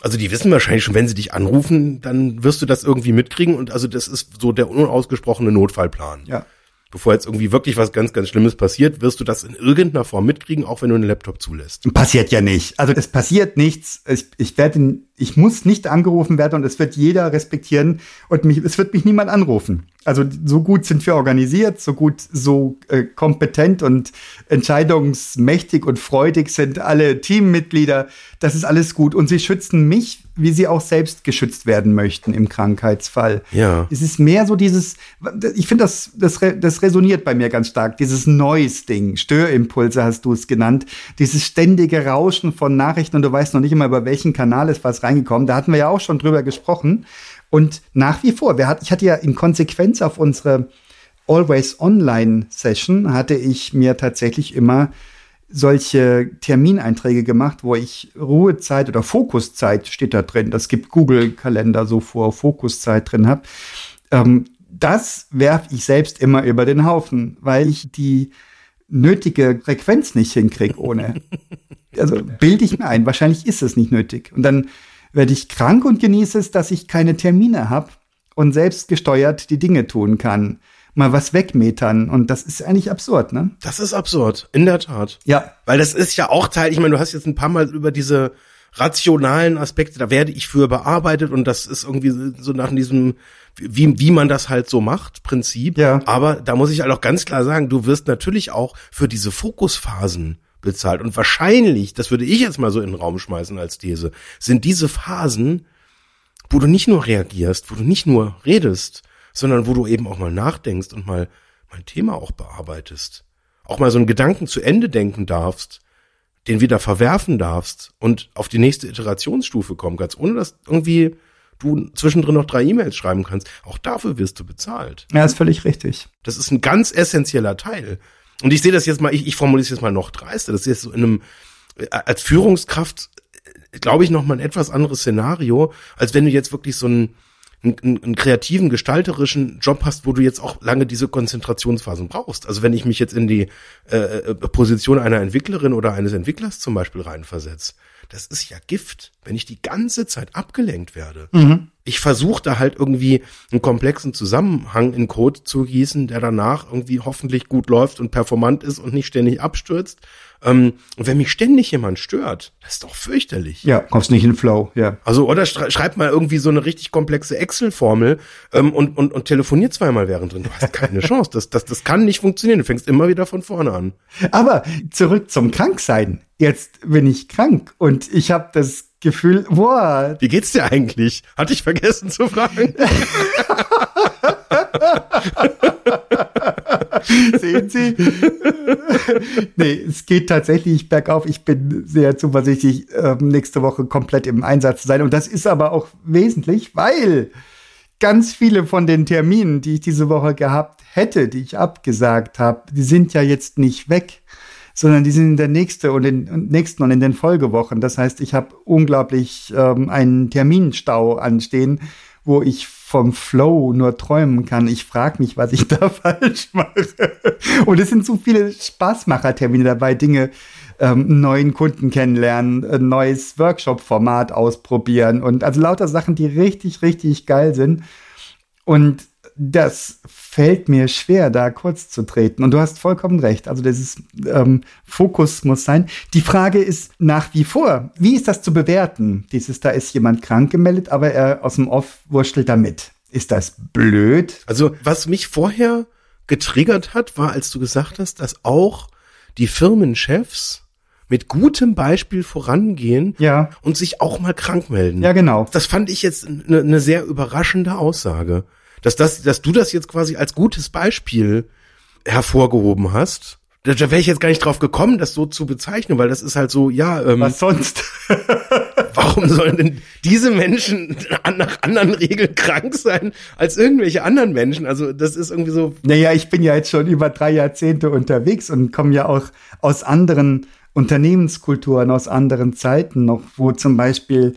also die wissen wahrscheinlich schon, wenn sie dich anrufen, dann wirst du das irgendwie mitkriegen und also das ist so der unausgesprochene Notfallplan. Ja. Bevor jetzt irgendwie wirklich was ganz, ganz Schlimmes passiert, wirst du das in irgendeiner Form mitkriegen, auch wenn du einen Laptop zulässt. Passiert ja nicht. Also es passiert nichts. Ich, ich werde, ich muss nicht angerufen werden und es wird jeder respektieren und mich, es wird mich niemand anrufen. Also so gut sind wir organisiert, so gut, so äh, kompetent und entscheidungsmächtig und freudig sind alle Teammitglieder. Das ist alles gut. Und sie schützen mich, wie sie auch selbst geschützt werden möchten im Krankheitsfall. Ja. Es ist mehr so dieses, ich finde, das, das, das resoniert bei mir ganz stark, dieses Neues-Ding. Störimpulse hast du es genannt. Dieses ständige Rauschen von Nachrichten und du weißt noch nicht immer, über welchen Kanal ist was reingekommen. Da hatten wir ja auch schon drüber gesprochen. Und nach wie vor, hat, ich hatte ja in Konsequenz auf unsere Always Online Session hatte ich mir tatsächlich immer solche Termineinträge gemacht, wo ich Ruhezeit oder Fokuszeit steht da drin. Das gibt Google-Kalender so vor, Fokuszeit drin habe. Ähm, das werfe ich selbst immer über den Haufen, weil ich die nötige Frequenz nicht hinkriege ohne. Also bilde ich mir ein, wahrscheinlich ist es nicht nötig. Und dann werde ich krank und genieße es, dass ich keine Termine habe und selbst gesteuert die Dinge tun kann. Mal was wegmetern. Und das ist eigentlich absurd, ne? Das ist absurd, in der Tat. Ja. Weil das ist ja auch Teil, ich meine, du hast jetzt ein paar Mal über diese rationalen Aspekte, da werde ich für bearbeitet und das ist irgendwie so nach diesem, wie, wie man das halt so macht, Prinzip. Ja. Aber da muss ich halt auch ganz klar sagen, du wirst natürlich auch für diese Fokusphasen bezahlt. Und wahrscheinlich, das würde ich jetzt mal so in den Raum schmeißen als These, sind diese Phasen, wo du nicht nur reagierst, wo du nicht nur redest, sondern wo du eben auch mal nachdenkst und mal mein Thema auch bearbeitest. Auch mal so einen Gedanken zu Ende denken darfst, den wieder verwerfen darfst und auf die nächste Iterationsstufe kommen kannst, ohne dass irgendwie du zwischendrin noch drei E-Mails schreiben kannst. Auch dafür wirst du bezahlt. Ja, ist völlig richtig. Das ist ein ganz essentieller Teil. Und ich sehe das jetzt mal, ich, ich formuliere es jetzt mal noch dreister. Das ist jetzt so in einem, äh, als Führungskraft, äh, glaube ich, noch mal ein etwas anderes Szenario, als wenn du jetzt wirklich so einen, einen, einen kreativen, gestalterischen Job hast, wo du jetzt auch lange diese Konzentrationsphasen brauchst. Also wenn ich mich jetzt in die äh, äh Position einer Entwicklerin oder eines Entwicklers zum Beispiel reinversetze, das ist ja Gift, wenn ich die ganze Zeit abgelenkt werde. Mhm. Ich versuche da halt irgendwie einen komplexen Zusammenhang in Code zu gießen, der danach irgendwie hoffentlich gut läuft und performant ist und nicht ständig abstürzt. Ähm, und wenn mich ständig jemand stört, das ist doch fürchterlich. Ja, kommst nicht in Flow, ja. Also, oder schreib mal irgendwie so eine richtig komplexe Excel-Formel ähm, und, und, und telefonier zweimal während drin. Du hast keine *laughs* Chance. Das, das, das kann nicht funktionieren. Du fängst immer wieder von vorne an. Aber zurück zum Kranksein. Jetzt bin ich krank und ich habe das Gefühl, boah. Wie geht's dir eigentlich? Hatte ich vergessen zu fragen. *laughs* Sehen Sie? nee, es geht tatsächlich bergauf. Ich bin sehr zuversichtlich, äh, nächste Woche komplett im Einsatz zu sein. Und das ist aber auch wesentlich, weil ganz viele von den Terminen, die ich diese Woche gehabt hätte, die ich abgesagt habe, die sind ja jetzt nicht weg sondern die sind in der nächste und in, nächsten und in den Folgewochen. Das heißt, ich habe unglaublich ähm, einen Terminstau anstehen, wo ich vom Flow nur träumen kann. Ich frage mich, was ich *laughs* da falsch mache. Und es sind so viele Spaßmacher-Termine dabei, Dinge, ähm, neuen Kunden kennenlernen, ein neues Workshop-Format ausprobieren und also lauter Sachen, die richtig, richtig geil sind. Und das fällt mir schwer, da kurz zu treten. Und du hast vollkommen recht. Also dieses ähm, Fokus muss sein. Die Frage ist nach wie vor, wie ist das zu bewerten? Dieses, da ist jemand krank gemeldet, aber er aus dem Off wurschtelt damit. Ist das blöd? Also was mich vorher getriggert hat, war, als du gesagt hast, dass auch die Firmenchefs mit gutem Beispiel vorangehen ja. und sich auch mal krank melden. Ja, genau. Das fand ich jetzt eine, eine sehr überraschende Aussage dass das, dass du das jetzt quasi als gutes Beispiel hervorgehoben hast. Da, da wäre ich jetzt gar nicht drauf gekommen, das so zu bezeichnen, weil das ist halt so, ja. Ähm, Was sonst? *laughs* warum sollen denn diese Menschen nach anderen Regeln krank sein als irgendwelche anderen Menschen? Also das ist irgendwie so. Naja, ich bin ja jetzt schon über drei Jahrzehnte unterwegs und komme ja auch aus anderen Unternehmenskulturen, aus anderen Zeiten noch, wo zum Beispiel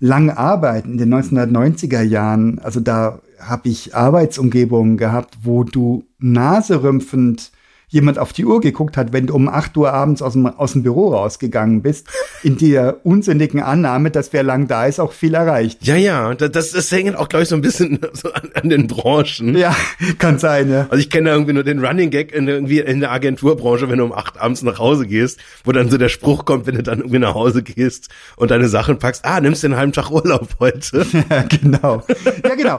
lang arbeiten in den 1990er Jahren, also da habe ich Arbeitsumgebungen gehabt, wo du naserümpfend jemand auf die Uhr geguckt hat, wenn du um 8 Uhr abends aus dem, aus dem Büro rausgegangen bist, in der unsinnigen Annahme, dass wer lang da ist, auch viel erreicht. Ja, ja, das, das hängt auch, glaube ich, so ein bisschen *laughs* so an, an den Branchen. Ja, kann sein, ja. Also ich kenne irgendwie nur den Running Gag in, irgendwie in der Agenturbranche, wenn du um acht abends nach Hause gehst, wo dann so der Spruch kommt, wenn du dann irgendwie nach Hause gehst und deine Sachen packst, ah, nimmst den halben Tag Urlaub heute. *laughs* Ja, genau. Ja, genau.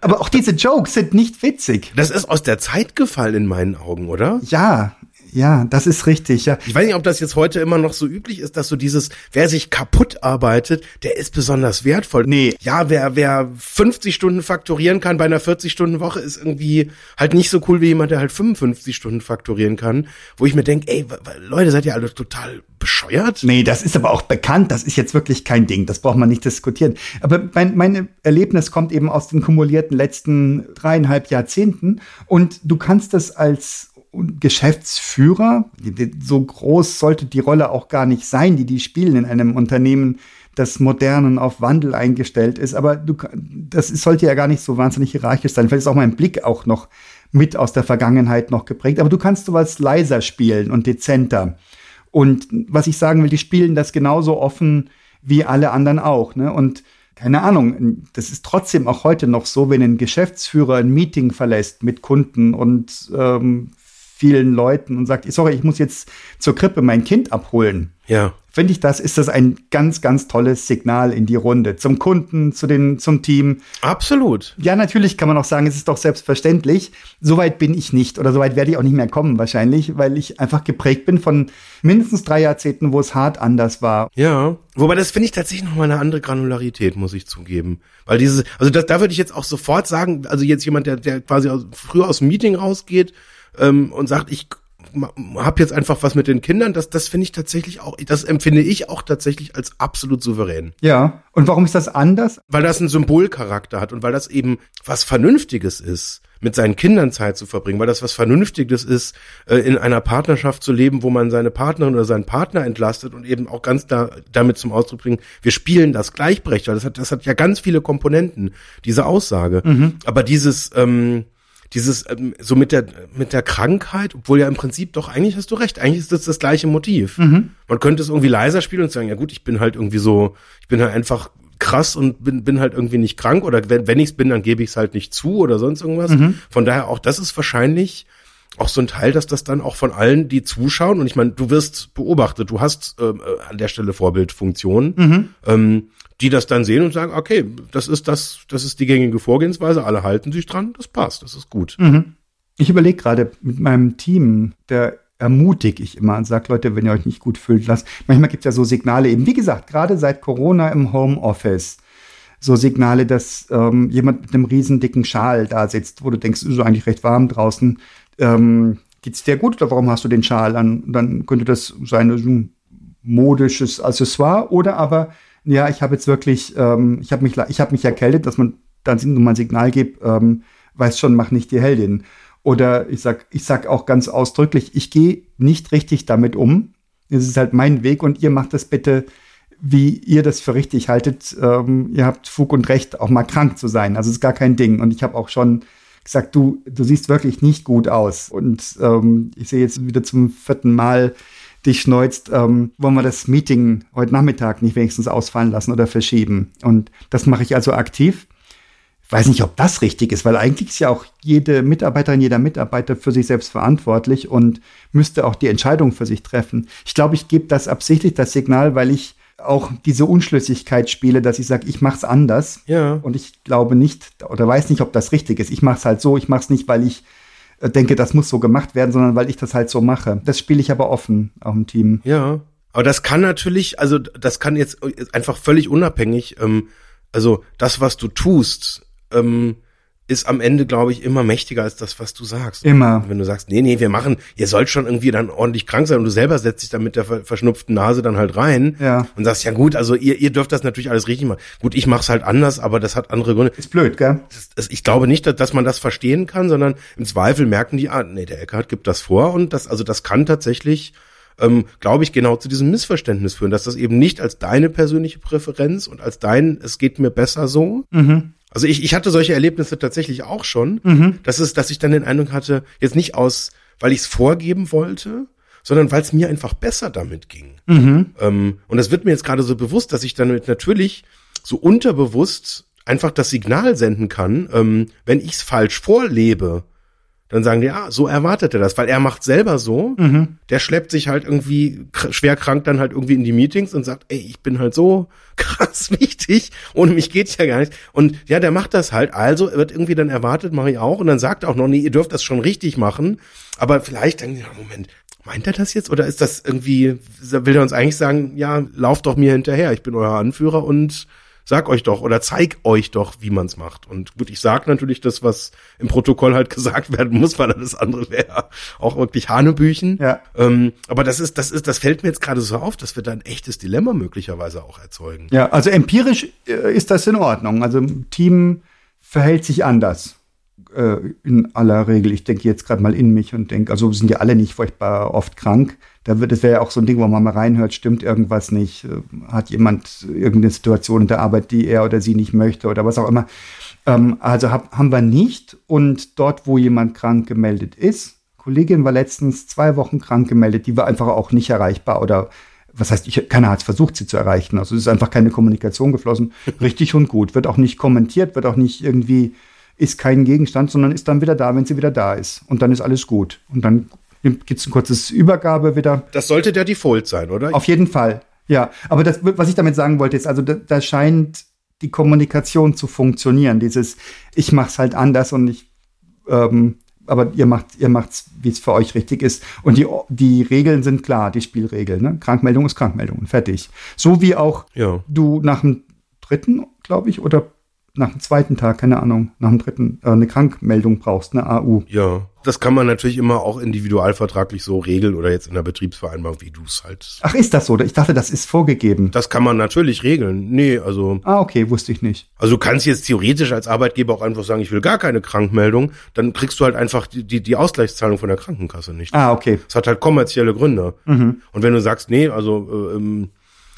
Aber auch diese Jokes sind nicht witzig. Das ist aus der Zeit gefallen in meinen Augen, oder? Ja, ja, das ist richtig, ja. Ich weiß nicht, ob das jetzt heute immer noch so üblich ist, dass so dieses, wer sich kaputt arbeitet, der ist besonders wertvoll. Nee. Ja, wer, wer 50 Stunden faktorieren kann bei einer 40-Stunden-Woche, ist irgendwie halt nicht so cool wie jemand, der halt 55 Stunden faktorieren kann. Wo ich mir denke, ey, Leute, seid ihr alle total bescheuert? Nee, das ist aber auch bekannt. Das ist jetzt wirklich kein Ding. Das braucht man nicht diskutieren. Aber mein, mein Erlebnis kommt eben aus den kumulierten letzten dreieinhalb Jahrzehnten. Und du kannst das als Geschäftsführer, so groß sollte die Rolle auch gar nicht sein, die die spielen in einem Unternehmen, das modern und auf Wandel eingestellt ist. Aber du, das sollte ja gar nicht so wahnsinnig hierarchisch sein. Vielleicht ist auch mein Blick auch noch mit aus der Vergangenheit noch geprägt. Aber du kannst sowas leiser spielen und dezenter. Und was ich sagen will, die spielen das genauso offen wie alle anderen auch. Ne? Und keine Ahnung, das ist trotzdem auch heute noch so, wenn ein Geschäftsführer ein Meeting verlässt mit Kunden und ähm, vielen Leuten und sagt, sorry, ich muss jetzt zur Krippe mein Kind abholen. Ja. Finde ich das, ist das ein ganz, ganz tolles Signal in die Runde. Zum Kunden, zu den, zum Team. Absolut. Ja, natürlich kann man auch sagen, es ist doch selbstverständlich. Soweit bin ich nicht oder soweit werde ich auch nicht mehr kommen wahrscheinlich, weil ich einfach geprägt bin von mindestens drei Jahrzehnten, wo es hart anders war. Ja. Wobei das finde ich tatsächlich noch mal eine andere Granularität, muss ich zugeben. Weil diese, also das, da würde ich jetzt auch sofort sagen, also jetzt jemand, der, der quasi aus, früher aus dem Meeting rausgeht, ähm, und sagt, ich habe jetzt einfach was mit den Kindern, das, das finde ich tatsächlich auch, das empfinde ich auch tatsächlich als absolut souverän. Ja, und warum ist das anders? Weil das einen Symbolcharakter hat und weil das eben was Vernünftiges ist, mit seinen Kindern Zeit zu verbringen, weil das was Vernünftiges ist, äh, in einer Partnerschaft zu leben, wo man seine Partnerin oder seinen Partner entlastet und eben auch ganz da, damit zum Ausdruck bringen, wir spielen das gleichberechtigt, weil das hat, das hat ja ganz viele Komponenten, diese Aussage. Mhm. Aber dieses, ähm, dieses ähm, so mit der mit der Krankheit, obwohl ja im Prinzip doch eigentlich hast du recht, eigentlich ist das das gleiche Motiv. Mhm. Man könnte es irgendwie leiser spielen und sagen, ja gut, ich bin halt irgendwie so, ich bin halt einfach krass und bin bin halt irgendwie nicht krank oder wenn wenn ich's bin, dann gebe ich es halt nicht zu oder sonst irgendwas. Mhm. Von daher auch das ist wahrscheinlich auch so ein Teil, dass das dann auch von allen, die zuschauen, und ich meine, du wirst beobachtet, du hast ähm, äh, an der Stelle Vorbildfunktion, mhm. ähm, die das dann sehen und sagen, okay, das ist das, das ist die gängige Vorgehensweise, alle halten sich dran, das passt, das ist gut. Mhm. Ich überlege gerade mit meinem Team, der ermutige ich immer und sage, Leute, wenn ihr euch nicht gut fühlt, lasst. Manchmal gibt es ja so Signale eben, wie gesagt, gerade seit Corona im Homeoffice, so Signale, dass ähm, jemand mit einem riesen dicken Schal da sitzt, wo du denkst, es ist eigentlich recht warm draußen. Ähm, geht's dir gut oder warum hast du den Schal an? Dann könnte das sein, ein modisches Accessoire oder aber ja, ich habe jetzt wirklich, ähm, ich habe mich, ich habe mich erkältet, dass man dann mal ein Signal gibt, ähm, weiß schon, mach nicht die Heldin. Oder ich sag, ich sag auch ganz ausdrücklich, ich gehe nicht richtig damit um. Es ist halt mein Weg und ihr macht das bitte, wie ihr das für richtig haltet. Ähm, ihr habt Fug und Recht, auch mal krank zu sein. Also es ist gar kein Ding. Und ich habe auch schon gesagt, du, du siehst wirklich nicht gut aus. Und ähm, ich sehe jetzt wieder zum vierten Mal dich schneuzt, ähm, wollen wir das Meeting heute Nachmittag nicht wenigstens ausfallen lassen oder verschieben. Und das mache ich also aktiv. Weiß nicht, ob das richtig ist, weil eigentlich ist ja auch jede Mitarbeiterin, jeder Mitarbeiter für sich selbst verantwortlich und müsste auch die Entscheidung für sich treffen. Ich glaube, ich gebe das absichtlich, das Signal, weil ich auch diese Unschlüssigkeit spiele, dass ich sage, ich mache es anders. Ja. Und ich glaube nicht oder weiß nicht, ob das richtig ist. Ich mache es halt so, ich mache es nicht, weil ich äh, denke, das muss so gemacht werden, sondern weil ich das halt so mache. Das spiele ich aber offen auch im Team. Ja, aber das kann natürlich, also das kann jetzt einfach völlig unabhängig, ähm, also das, was du tust, ähm, ist am Ende, glaube ich, immer mächtiger als das, was du sagst. Immer. wenn du sagst, nee, nee, wir machen, ihr sollt schon irgendwie dann ordentlich krank sein und du selber setzt dich dann mit der verschnupften Nase dann halt rein ja. und sagst, ja gut, also ihr, ihr dürft das natürlich alles richtig machen. Gut, ich mach's halt anders, aber das hat andere Gründe. Ist blöd, gell? Das, das, ich glaube nicht, dass, dass man das verstehen kann, sondern im Zweifel merken die, ah, nee, der Eckhardt gibt das vor und das, also das kann tatsächlich ähm, glaube ich, genau zu diesem Missverständnis führen, dass das eben nicht als deine persönliche Präferenz und als dein, es geht mir besser so, mhm. Also ich, ich hatte solche Erlebnisse tatsächlich auch schon, Mhm. dass es, dass ich dann den Eindruck hatte, jetzt nicht aus weil ich es vorgeben wollte, sondern weil es mir einfach besser damit ging. Ähm, und das wird mir jetzt gerade so bewusst, dass ich damit natürlich so unterbewusst einfach das Signal senden kann, ähm, wenn ich es falsch vorlebe, dann sagen die, ja, so erwartet er das, weil er macht selber so, der schleppt sich halt irgendwie schwer krank dann halt irgendwie in die Meetings und sagt, ey, ich bin halt so *laughs* krass wichtig, ohne mich geht's ja gar nicht. Und ja, der macht das halt, also wird irgendwie dann erwartet, mache ich auch. Und dann sagt er auch noch, nee, ihr dürft das schon richtig machen, aber vielleicht dann, ja, Moment, meint er das jetzt? Oder ist das irgendwie, will er uns eigentlich sagen, ja, lauft doch mir hinterher, ich bin euer Anführer und sag euch doch oder zeig euch doch, wie man's macht. Und gut, ich sag natürlich das, was im Protokoll halt *laughs* gesagt werden muss, weil alles andere wäre auch wirklich Hanebüchen. Ja. Ähm, aber das ist, das ist, das fällt mir jetzt gerade so auf, dass wir da ein echtes Dilemma möglicherweise auch erzeugen. Ja, also empirisch äh, ist das in Ordnung. Also ein Team verhält sich anders. Äh, in aller Regel. Ich denke jetzt gerade mal in mich und denke, also sind ja alle nicht furchtbar oft krank. Da wird, das wäre ja auch so ein Ding, wo man mal reinhört, stimmt irgendwas nicht, äh, hat jemand irgendeine Situation in der Arbeit, die er oder sie nicht möchte oder was auch immer. Ähm, also hab, haben wir nicht. Und dort, wo jemand krank gemeldet ist, Kollegin war letztens zwei Wochen krank gemeldet, die war einfach auch nicht erreichbar oder was heißt, ich, keiner hat versucht, sie zu erreichen. Also es ist einfach keine Kommunikation geflossen. Richtig und gut. Wird auch nicht kommentiert, wird auch nicht irgendwie, ist kein Gegenstand, sondern ist dann wieder da, wenn sie wieder da ist. Und dann ist alles gut. Und dann gibt es ein kurzes Übergabe wieder. Das sollte der Default sein, oder? Auf jeden Fall. Ja, aber das, was ich damit sagen wollte, ist, also da, da scheint die Kommunikation zu funktionieren. Dieses, ich mach's halt anders und ich, ähm, aber ihr macht, ihr macht's, wie es für euch richtig ist. Und die, die Regeln sind klar, die Spielregeln. Ne? Krankmeldung ist Krankmeldung und fertig. So wie auch Ja. du nach dem dritten, glaube ich, oder nach dem zweiten Tag, keine Ahnung, nach dem dritten, äh, eine Krankmeldung brauchst, eine AU. Ja. Das kann man natürlich immer auch individualvertraglich so regeln oder jetzt in der Betriebsvereinbarung, wie du es halt. Ach, ist das so? Ich dachte, das ist vorgegeben. Das kann man natürlich regeln. Nee, also. Ah, okay, wusste ich nicht. Also du kannst jetzt theoretisch als Arbeitgeber auch einfach sagen, ich will gar keine Krankmeldung, dann kriegst du halt einfach die, die, die Ausgleichszahlung von der Krankenkasse nicht. Ah, okay. Das hat halt kommerzielle Gründe. Und wenn du sagst, nee, also äh, ähm,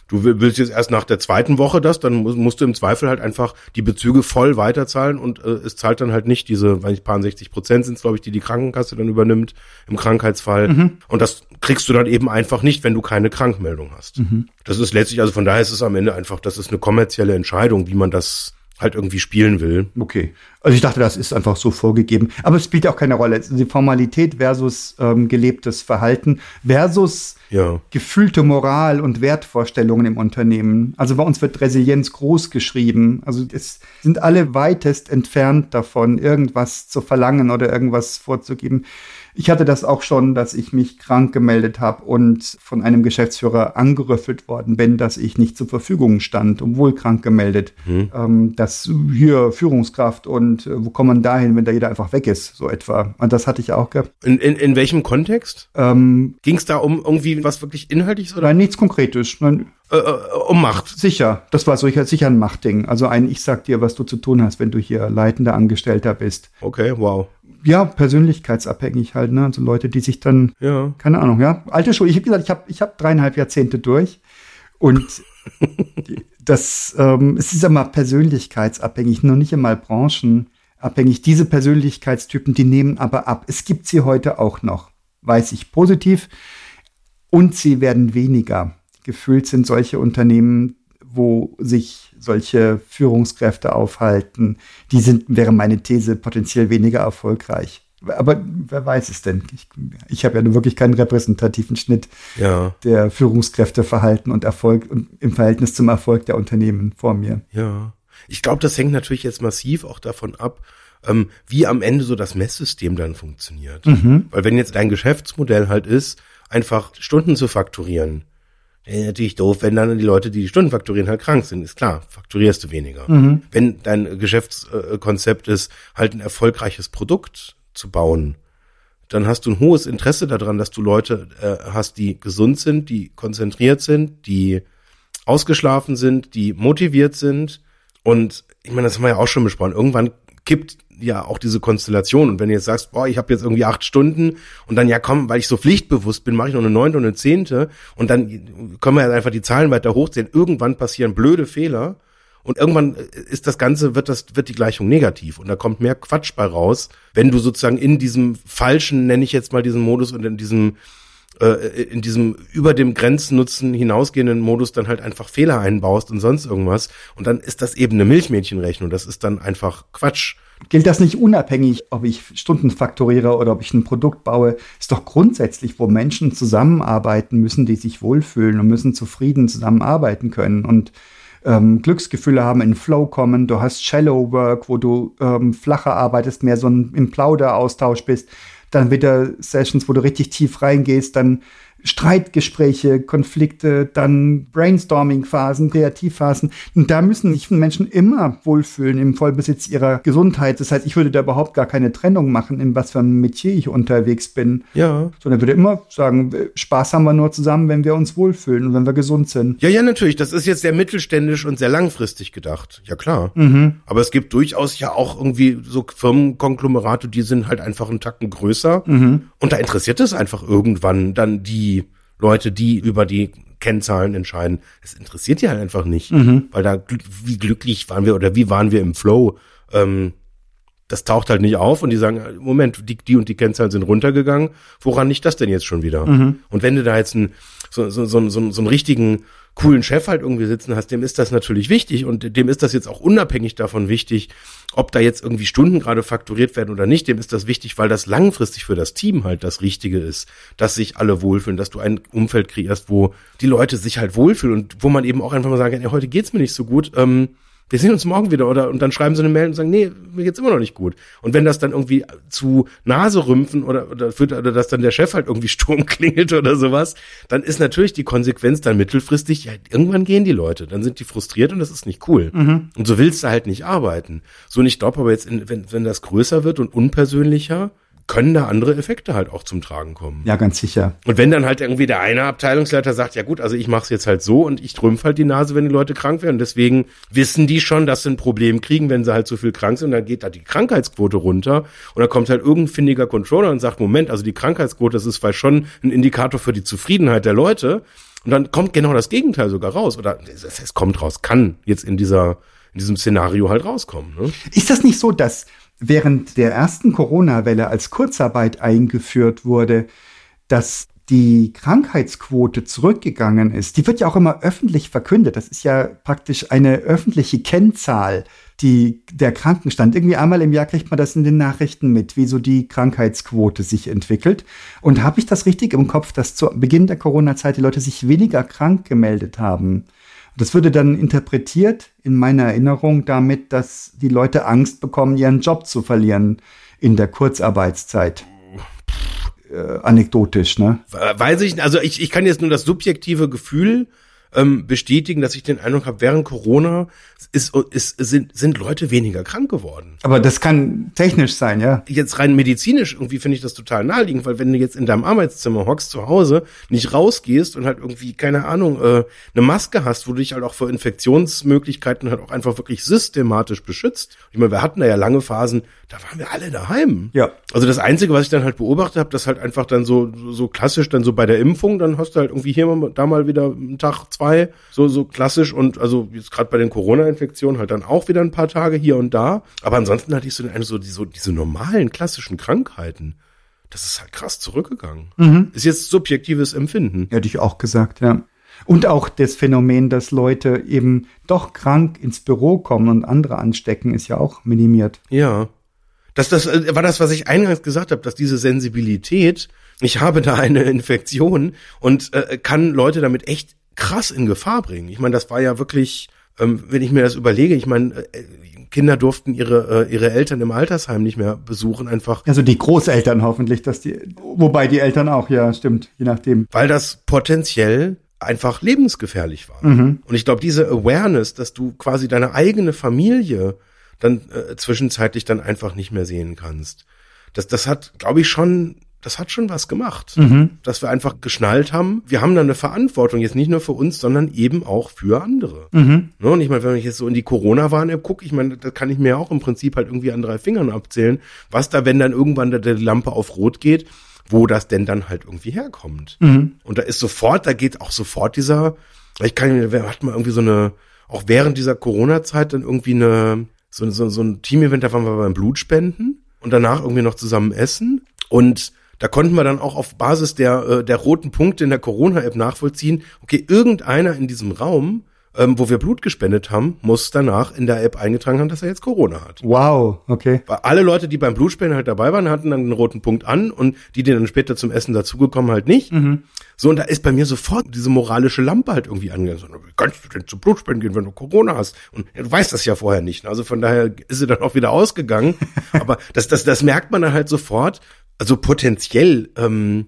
du will- willst jetzt erst nach der zweiten Woche das, dann musst, du im Zweifel halt einfach die Bezüge voll weiterzahlen und äh, es zahlt dann halt nicht diese, weiß ich, paar 60 Prozent sind glaube ich, die die Krankenkasse dann übernimmt im Krankheitsfall. Und das kriegst du dann eben einfach nicht, wenn du keine Krankmeldung hast. Das ist letztlich, also von daher ist es am Ende einfach, das ist eine kommerzielle Entscheidung, wie man das halt irgendwie spielen will. Okay. Also ich dachte, das ist einfach so vorgegeben. Aber es spielt ja auch keine Rolle. Die Formalität versus ähm, gelebtes Verhalten versus Ja. gefühlte Moral und Wertvorstellungen im Unternehmen. Also bei uns wird Resilienz groß geschrieben. Also es sind alle weitest entfernt davon, irgendwas zu verlangen oder irgendwas vorzugeben. Ich hatte das auch schon, dass ich mich krank gemeldet habe und von einem Geschäftsführer angerüffelt worden bin, dass ich nicht zur Verfügung stand, obwohl krank gemeldet. Ähm, das hier Führungskraft und äh, wo kommt man dahin, wenn da jeder einfach weg ist, so etwa. Und das hatte ich auch gehabt. In, in, in welchem Kontext? Ähm, Ging es da um irgendwie was wirklich Inhaltliches oder nein, nichts Konkretes. Nein, äh, äh, um Macht? Sicher, das war sicher, sicher ein Machtding. Also ein, ich sag dir, was du zu tun hast, wenn du hier leitender Angestellter bist. Okay, wow. Ja, persönlichkeitsabhängig halt, ne? Also Leute, die sich dann, Ja. keine Ahnung, ja. Alte Schule, ich habe gesagt, ich habe ich hab dreieinhalb Jahrzehnte durch. Und *laughs* das, ähm, es ist immer persönlichkeitsabhängig, noch nicht einmal branchenabhängig. Diese Persönlichkeitstypen, die nehmen aber ab. Es gibt sie heute auch noch, weiß ich positiv. Und sie werden weniger. Gefühlt sind solche Unternehmen, wo sich solche Führungskräfte aufhalten, die sind, wäre meine These, potenziell weniger erfolgreich. Aber wer weiß es denn? Ich, ich habe ja nun wirklich keinen repräsentativen Schnitt Ja, der Führungskräfteverhalten und Erfolg und im Verhältnis zum Erfolg der Unternehmen vor mir. ja. Ich glaube, das hängt natürlich jetzt massiv auch davon ab, ähm, wie am Ende so das Messsystem dann funktioniert. Weil wenn jetzt dein Geschäftsmodell halt ist, einfach Stunden zu fakturieren, wäre natürlich doof, wenn dann die Leute, die die Stunden fakturieren, halt krank sind. Ist klar, fakturierst du weniger. Wenn dein Geschäftskonzept ist, halt ein erfolgreiches Produkt zu bauen, dann hast du ein hohes Interesse daran, dass du Leute äh, hast, die gesund sind, die konzentriert sind, die ausgeschlafen sind, die motiviert sind. Und ich meine, das haben wir ja auch schon besprochen. Irgendwann kippt ja auch diese Konstellation. Und wenn du jetzt sagst, boah, ich habe jetzt irgendwie acht Stunden und dann, ja komm, weil ich so pflichtbewusst bin, mache ich noch eine neunte und eine zehnte und dann können wir ja einfach die Zahlen weiter hochziehen. Irgendwann passieren blöde Fehler Und irgendwann ist das Ganze, wird das, wird die Gleichung negativ und da kommt mehr Quatsch bei raus, wenn du sozusagen in diesem falschen, nenne ich jetzt mal diesen Modus und in diesem äh, in diesem über dem Grenznutzen hinausgehenden Modus dann halt einfach Fehler einbaust und sonst irgendwas. Und dann ist das eben eine Milchmädchenrechnung. Das ist dann einfach Quatsch. Gilt das nicht unabhängig, ob ich Stunden faktoriere oder ob ich ein Produkt baue? Ist doch grundsätzlich, wo Menschen zusammenarbeiten müssen, die sich wohlfühlen und müssen zufrieden zusammenarbeiten können und ähm, Glücksgefühle haben, in Flow kommen. Du hast Shallow Work, wo du ähm, flacher arbeitest, mehr so ein, im Plauderaustausch bist dann wieder Sessions, wo du richtig tief reingehst, dann Streitgespräche, Konflikte, dann Brainstorming-Phasen, Kreativphasen. Und da müssen sich Menschen immer wohlfühlen im Vollbesitz ihrer Gesundheit. Das heißt, ich würde da überhaupt gar keine Trennung machen, in was für einem Metier ich unterwegs bin. Ja. Sondern würde immer sagen, Spaß haben wir nur zusammen, wenn wir uns wohlfühlen und wenn wir gesund sind. Ja, ja, natürlich. Das ist jetzt sehr mittelständisch und sehr langfristig gedacht. Ja, klar. Mhm. Aber es gibt durchaus ja auch irgendwie so Firmenkonglomerate, die sind halt einfach einen Tacken größer. Mhm. Und da interessiert es einfach irgendwann dann die Leute, die über die Kennzahlen entscheiden. Es interessiert die halt einfach nicht, mhm. weil da wie glücklich waren wir oder wie waren wir im Flow. Ähm, das taucht halt nicht auf und die sagen, Moment, die, die und die Kennzahlen sind runtergegangen. Woran nicht das denn jetzt schon wieder? Mhm. Und wenn du da jetzt einen, so, so, so, so, so einen richtigen coolen Chef halt irgendwie sitzen hast, dem ist das natürlich wichtig und dem ist das jetzt auch unabhängig davon wichtig, ob da jetzt irgendwie Stunden gerade fakturiert werden oder nicht, dem ist das wichtig, weil das langfristig für das Team halt das Richtige ist, dass sich alle wohlfühlen, dass du ein Umfeld kreierst, wo die Leute sich halt wohlfühlen und wo man eben auch einfach mal sagen kann, ja, heute geht's mir nicht so gut, ähm, wir sehen uns morgen wieder oder und dann schreiben sie eine Mail und sagen, nee, mir geht's immer noch nicht gut. Und wenn das dann irgendwie zu Naserümpfen oder oder, führt, oder dass dann der Chef halt irgendwie *laughs* Sturm klingelt oder sowas, dann ist natürlich die Konsequenz dann mittelfristig, ja, irgendwann gehen die Leute, dann sind die frustriert und das ist nicht cool. Mhm. Und so willst du halt nicht arbeiten. So und ich glaube aber jetzt, in, wenn, wenn das größer wird und unpersönlicher, können da andere Effekte halt auch zum Tragen kommen. Ja, ganz sicher. Und wenn dann halt irgendwie der eine Abteilungsleiter sagt, ja gut, also ich mache es jetzt halt so und ich trümpf halt die Nase, wenn die Leute krank werden. Deswegen wissen die schon, dass sie ein Problem kriegen, wenn sie halt zu viel krank sind. Und dann geht da die Krankheitsquote runter. Und dann kommt halt irgendein findiger Controller und sagt, Moment, also die Krankheitsquote, das ist vielleicht schon ein Indikator für die Zufriedenheit der Leute. Und dann kommt genau das Gegenteil sogar raus. Oder es kommt raus, kann jetzt in dieser, in diesem Szenario halt rauskommen. Ne? Ist das nicht so, dass während der ersten Corona-Welle als Kurzarbeit eingeführt wurde, dass die Krankheitsquote zurückgegangen ist, die wird ja auch immer öffentlich verkündet. Das ist ja praktisch eine öffentliche Kennzahl, die der Krankenstand. Irgendwie einmal im Jahr kriegt man das in den Nachrichten mit, wie so die Krankheitsquote sich entwickelt. Und habe ich das richtig im Kopf, dass zu Beginn der Corona-Zeit die Leute sich weniger krank gemeldet haben? Das würde dann interpretiert in meiner Erinnerung damit, dass die Leute Angst bekommen, ihren Job zu verlieren in der Kurzarbeitszeit. Äh, anekdotisch, ne? Weiß ich, also ich, ich kann jetzt nur das subjektive Gefühl ähm, bestätigen, dass ich den Eindruck habe, während Corona ist, ist, sind, sind Leute weniger krank geworden. Aber das kann technisch sein, ja. Jetzt rein medizinisch irgendwie finde ich das total naheliegend, weil wenn du jetzt in deinem Arbeitszimmer hockst zu Hause, nicht rausgehst und halt irgendwie, keine Ahnung, äh, eine Maske hast, wo du dich halt auch vor Infektionsmöglichkeiten halt auch einfach wirklich systematisch beschützt. Ich meine, wir hatten da ja lange Phasen, da waren wir alle daheim. Ja. Also das Einzige, was ich dann halt beobachtet habe, dass halt einfach dann so, so klassisch dann so bei der Impfung, dann hast du halt irgendwie hier mal, da mal wieder einen Tag, zwei, so, so klassisch und also jetzt gerade bei den Corona-Infektionen halt dann auch wieder ein paar Tage hier und da. Aber ansonsten hatte ich so, den, so, diese, diese normalen klassischen Krankheiten. Das ist halt krass zurückgegangen. Mhm. Ist jetzt subjektives Empfinden. Hätte ich auch gesagt, ja. Und auch das Phänomen, dass Leute eben doch krank ins Büro kommen und andere anstecken, ist ja auch minimiert. Ja. Das, das äh, war das, was ich eingangs gesagt habe, dass diese Sensibilität, ich habe da eine *laughs* Infektion und äh, kann Leute damit echt krass in Gefahr bringen. Ich meine, das war ja wirklich, ähm, wenn ich mir das überlege, ich meine, äh, Kinder durften ihre, äh, ihre Eltern im Altersheim nicht mehr besuchen, einfach. Also die Großeltern hoffentlich, dass die, wobei die Eltern auch, ja, stimmt, je nachdem. Weil das potenziell einfach lebensgefährlich war. Mhm. Und ich glaube, diese Awareness, dass du quasi deine eigene Familie dann äh, zwischenzeitlich dann einfach nicht mehr sehen kannst. Das, das hat, glaube ich, schon, das hat schon was gemacht, mhm. dass wir einfach geschnallt haben. Wir haben da eine Verantwortung, jetzt nicht nur für uns, sondern eben auch für andere. Mhm. Ne? Und ich meine, wenn ich jetzt so in die Corona-Warn-App gucke, ich meine, da kann ich mir auch im Prinzip halt irgendwie an drei Fingern abzählen, was da, wenn dann irgendwann die Lampe auf Rot geht, wo das denn dann halt irgendwie herkommt. Mhm. Und da ist sofort, da geht auch sofort dieser, ich kann, wer hat mal irgendwie so eine, auch während dieser Corona-Zeit dann irgendwie eine, so, so, so ein Team-Event, da waren wir beim Blutspenden und danach irgendwie noch zusammen essen. Und da konnten wir dann auch auf Basis der, äh, der roten Punkte in der Corona-App nachvollziehen, okay, irgendeiner in diesem Raum ähm, wo wir Blut gespendet haben, muss danach in der App eingetragen haben, dass er jetzt Corona hat. Wow, okay. Weil alle Leute, die beim Blutspenden halt dabei waren, hatten dann einen roten Punkt an und die, die dann später zum Essen dazugekommen, halt nicht. Mhm. So, und da ist bei mir sofort diese moralische Lampe halt irgendwie angegangen. So, wie kannst du denn zum Blutspenden gehen, wenn du Corona hast? Und du weißt das ja vorher nicht. Also von daher ist sie dann auch wieder ausgegangen. *laughs* Aber das, das, das merkt man dann halt sofort. Also potenziell ähm,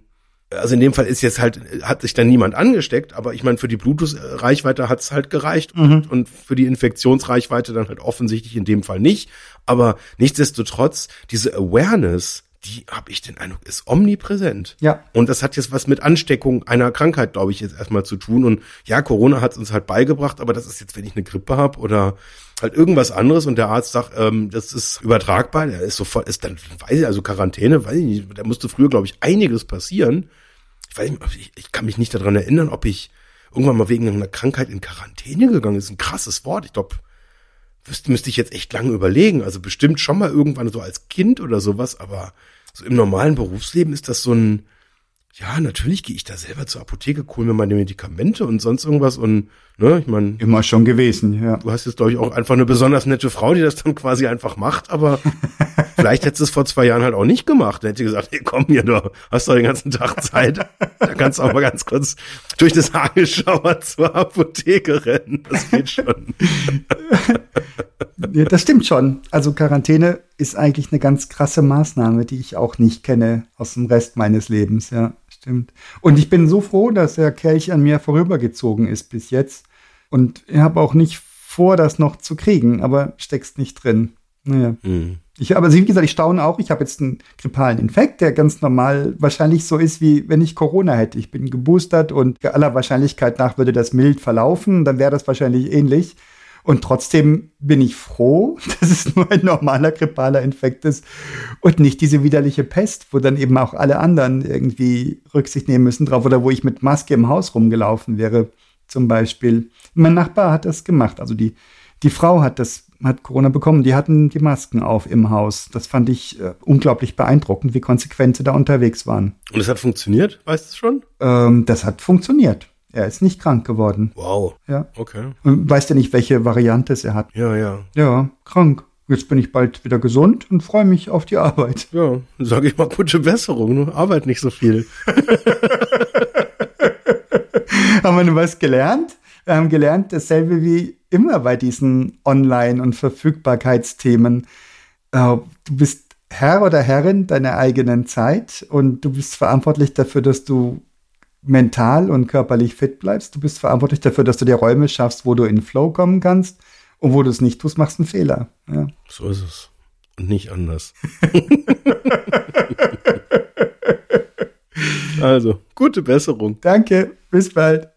also in dem Fall ist jetzt halt, hat sich dann niemand angesteckt, aber ich meine, für die Bluetooth-Reichweite hat es halt gereicht mhm. und für die Infektionsreichweite dann halt offensichtlich in dem Fall nicht. Aber nichtsdestotrotz, diese Awareness, die habe ich den Eindruck, ist omnipräsent. Ja. Und das hat jetzt was mit Ansteckung einer Krankheit, glaube ich, jetzt erstmal zu tun. Und ja, Corona hat es uns halt beigebracht, aber das ist jetzt, wenn ich eine Grippe habe oder halt irgendwas anderes und der Arzt sagt, ähm, das ist übertragbar, der ist sofort, ist dann, weiß ich, also Quarantäne, weiß ich nicht, da musste früher, glaube ich, einiges passieren. Ich weiß nicht, ich, ich kann mich nicht daran erinnern, ob ich irgendwann mal wegen einer Krankheit in Quarantäne gegangen ist. Ein krasses Wort. Ich glaube, müsste, müsste ich jetzt echt lange überlegen. Also bestimmt schon mal irgendwann so als Kind oder sowas, aber so im normalen Berufsleben ist das so ein, ja, natürlich gehe ich da selber zur Apotheke, hole mir meine Medikamente und sonst irgendwas und, ne, ich meine. Immer schon gewesen, ja. Du hast jetzt, glaube ich, auch einfach eine besonders nette Frau, die das dann quasi einfach macht, aber *laughs* vielleicht hättest du es vor zwei Jahren halt auch nicht gemacht. Dann hätte sie gesagt, hey, komm hier, du hast doch den ganzen Tag Zeit. da kannst du auch mal ganz kurz durch das Hagelschauer zur Apotheke rennen. Das geht schon. *laughs* ja, das stimmt schon. Also Quarantäne ist eigentlich eine ganz krasse Maßnahme, die ich auch nicht kenne aus dem Rest meines Lebens, ja stimmt. Und ich bin so froh, dass der Kelch an mir vorübergezogen ist bis jetzt. Und ich habe auch nicht vor, das noch zu kriegen, aber steckst nicht drin. Naja. Mhm. Ich, aber wie gesagt, ich staune auch. Ich habe jetzt einen grippalen Infekt, der ganz normal wahrscheinlich so ist, wie wenn ich Corona hätte. Ich bin geboostert und aller Wahrscheinlichkeit nach würde das mild verlaufen. Dann wäre das wahrscheinlich ähnlich. Und trotzdem bin ich froh, *laughs* dass es nur ein normaler grippaler Infekt ist und nicht diese widerliche Pest, wo dann eben auch alle anderen irgendwie Rücksicht nehmen müssen drauf oder wo ich mit Maske im Haus rumgelaufen wäre, zum Beispiel. Mein Nachbar hat das gemacht. Also die, die Frau hat das, hat Corona bekommen. Die hatten die Masken auf im Haus. Das fand ich äh, unglaublich beeindruckend, wie konsequent sie da unterwegs waren. Und es hat funktioniert? Weißt du schon? Ähm, das hat funktioniert. Er ist nicht krank geworden. Wow. Ja. Okay. Und weißt ja nicht, welche Variante es er hat. Ja, ja. Ja, krank. Jetzt bin ich bald wieder gesund und freue mich auf die Arbeit. Ja, sage ich mal gute Besserung. Ne? Arbeit nicht so viel. *laughs* haben wir nur was gelernt? Wir haben gelernt, dasselbe wie immer bei diesen Online- und Verfügbarkeitsthemen. Äh, du bist Herr oder Herrin deiner eigenen Zeit und du bist verantwortlich dafür, dass du mental und körperlich fit bleibst. Du bist verantwortlich dafür, dass du dir Räume schaffst, wo du in Flow kommen kannst. Und wo du es nicht tust, machst du einen Fehler. Ja. So ist es. Und nicht anders. *laughs* also, gute Besserung. Danke. Bis bald.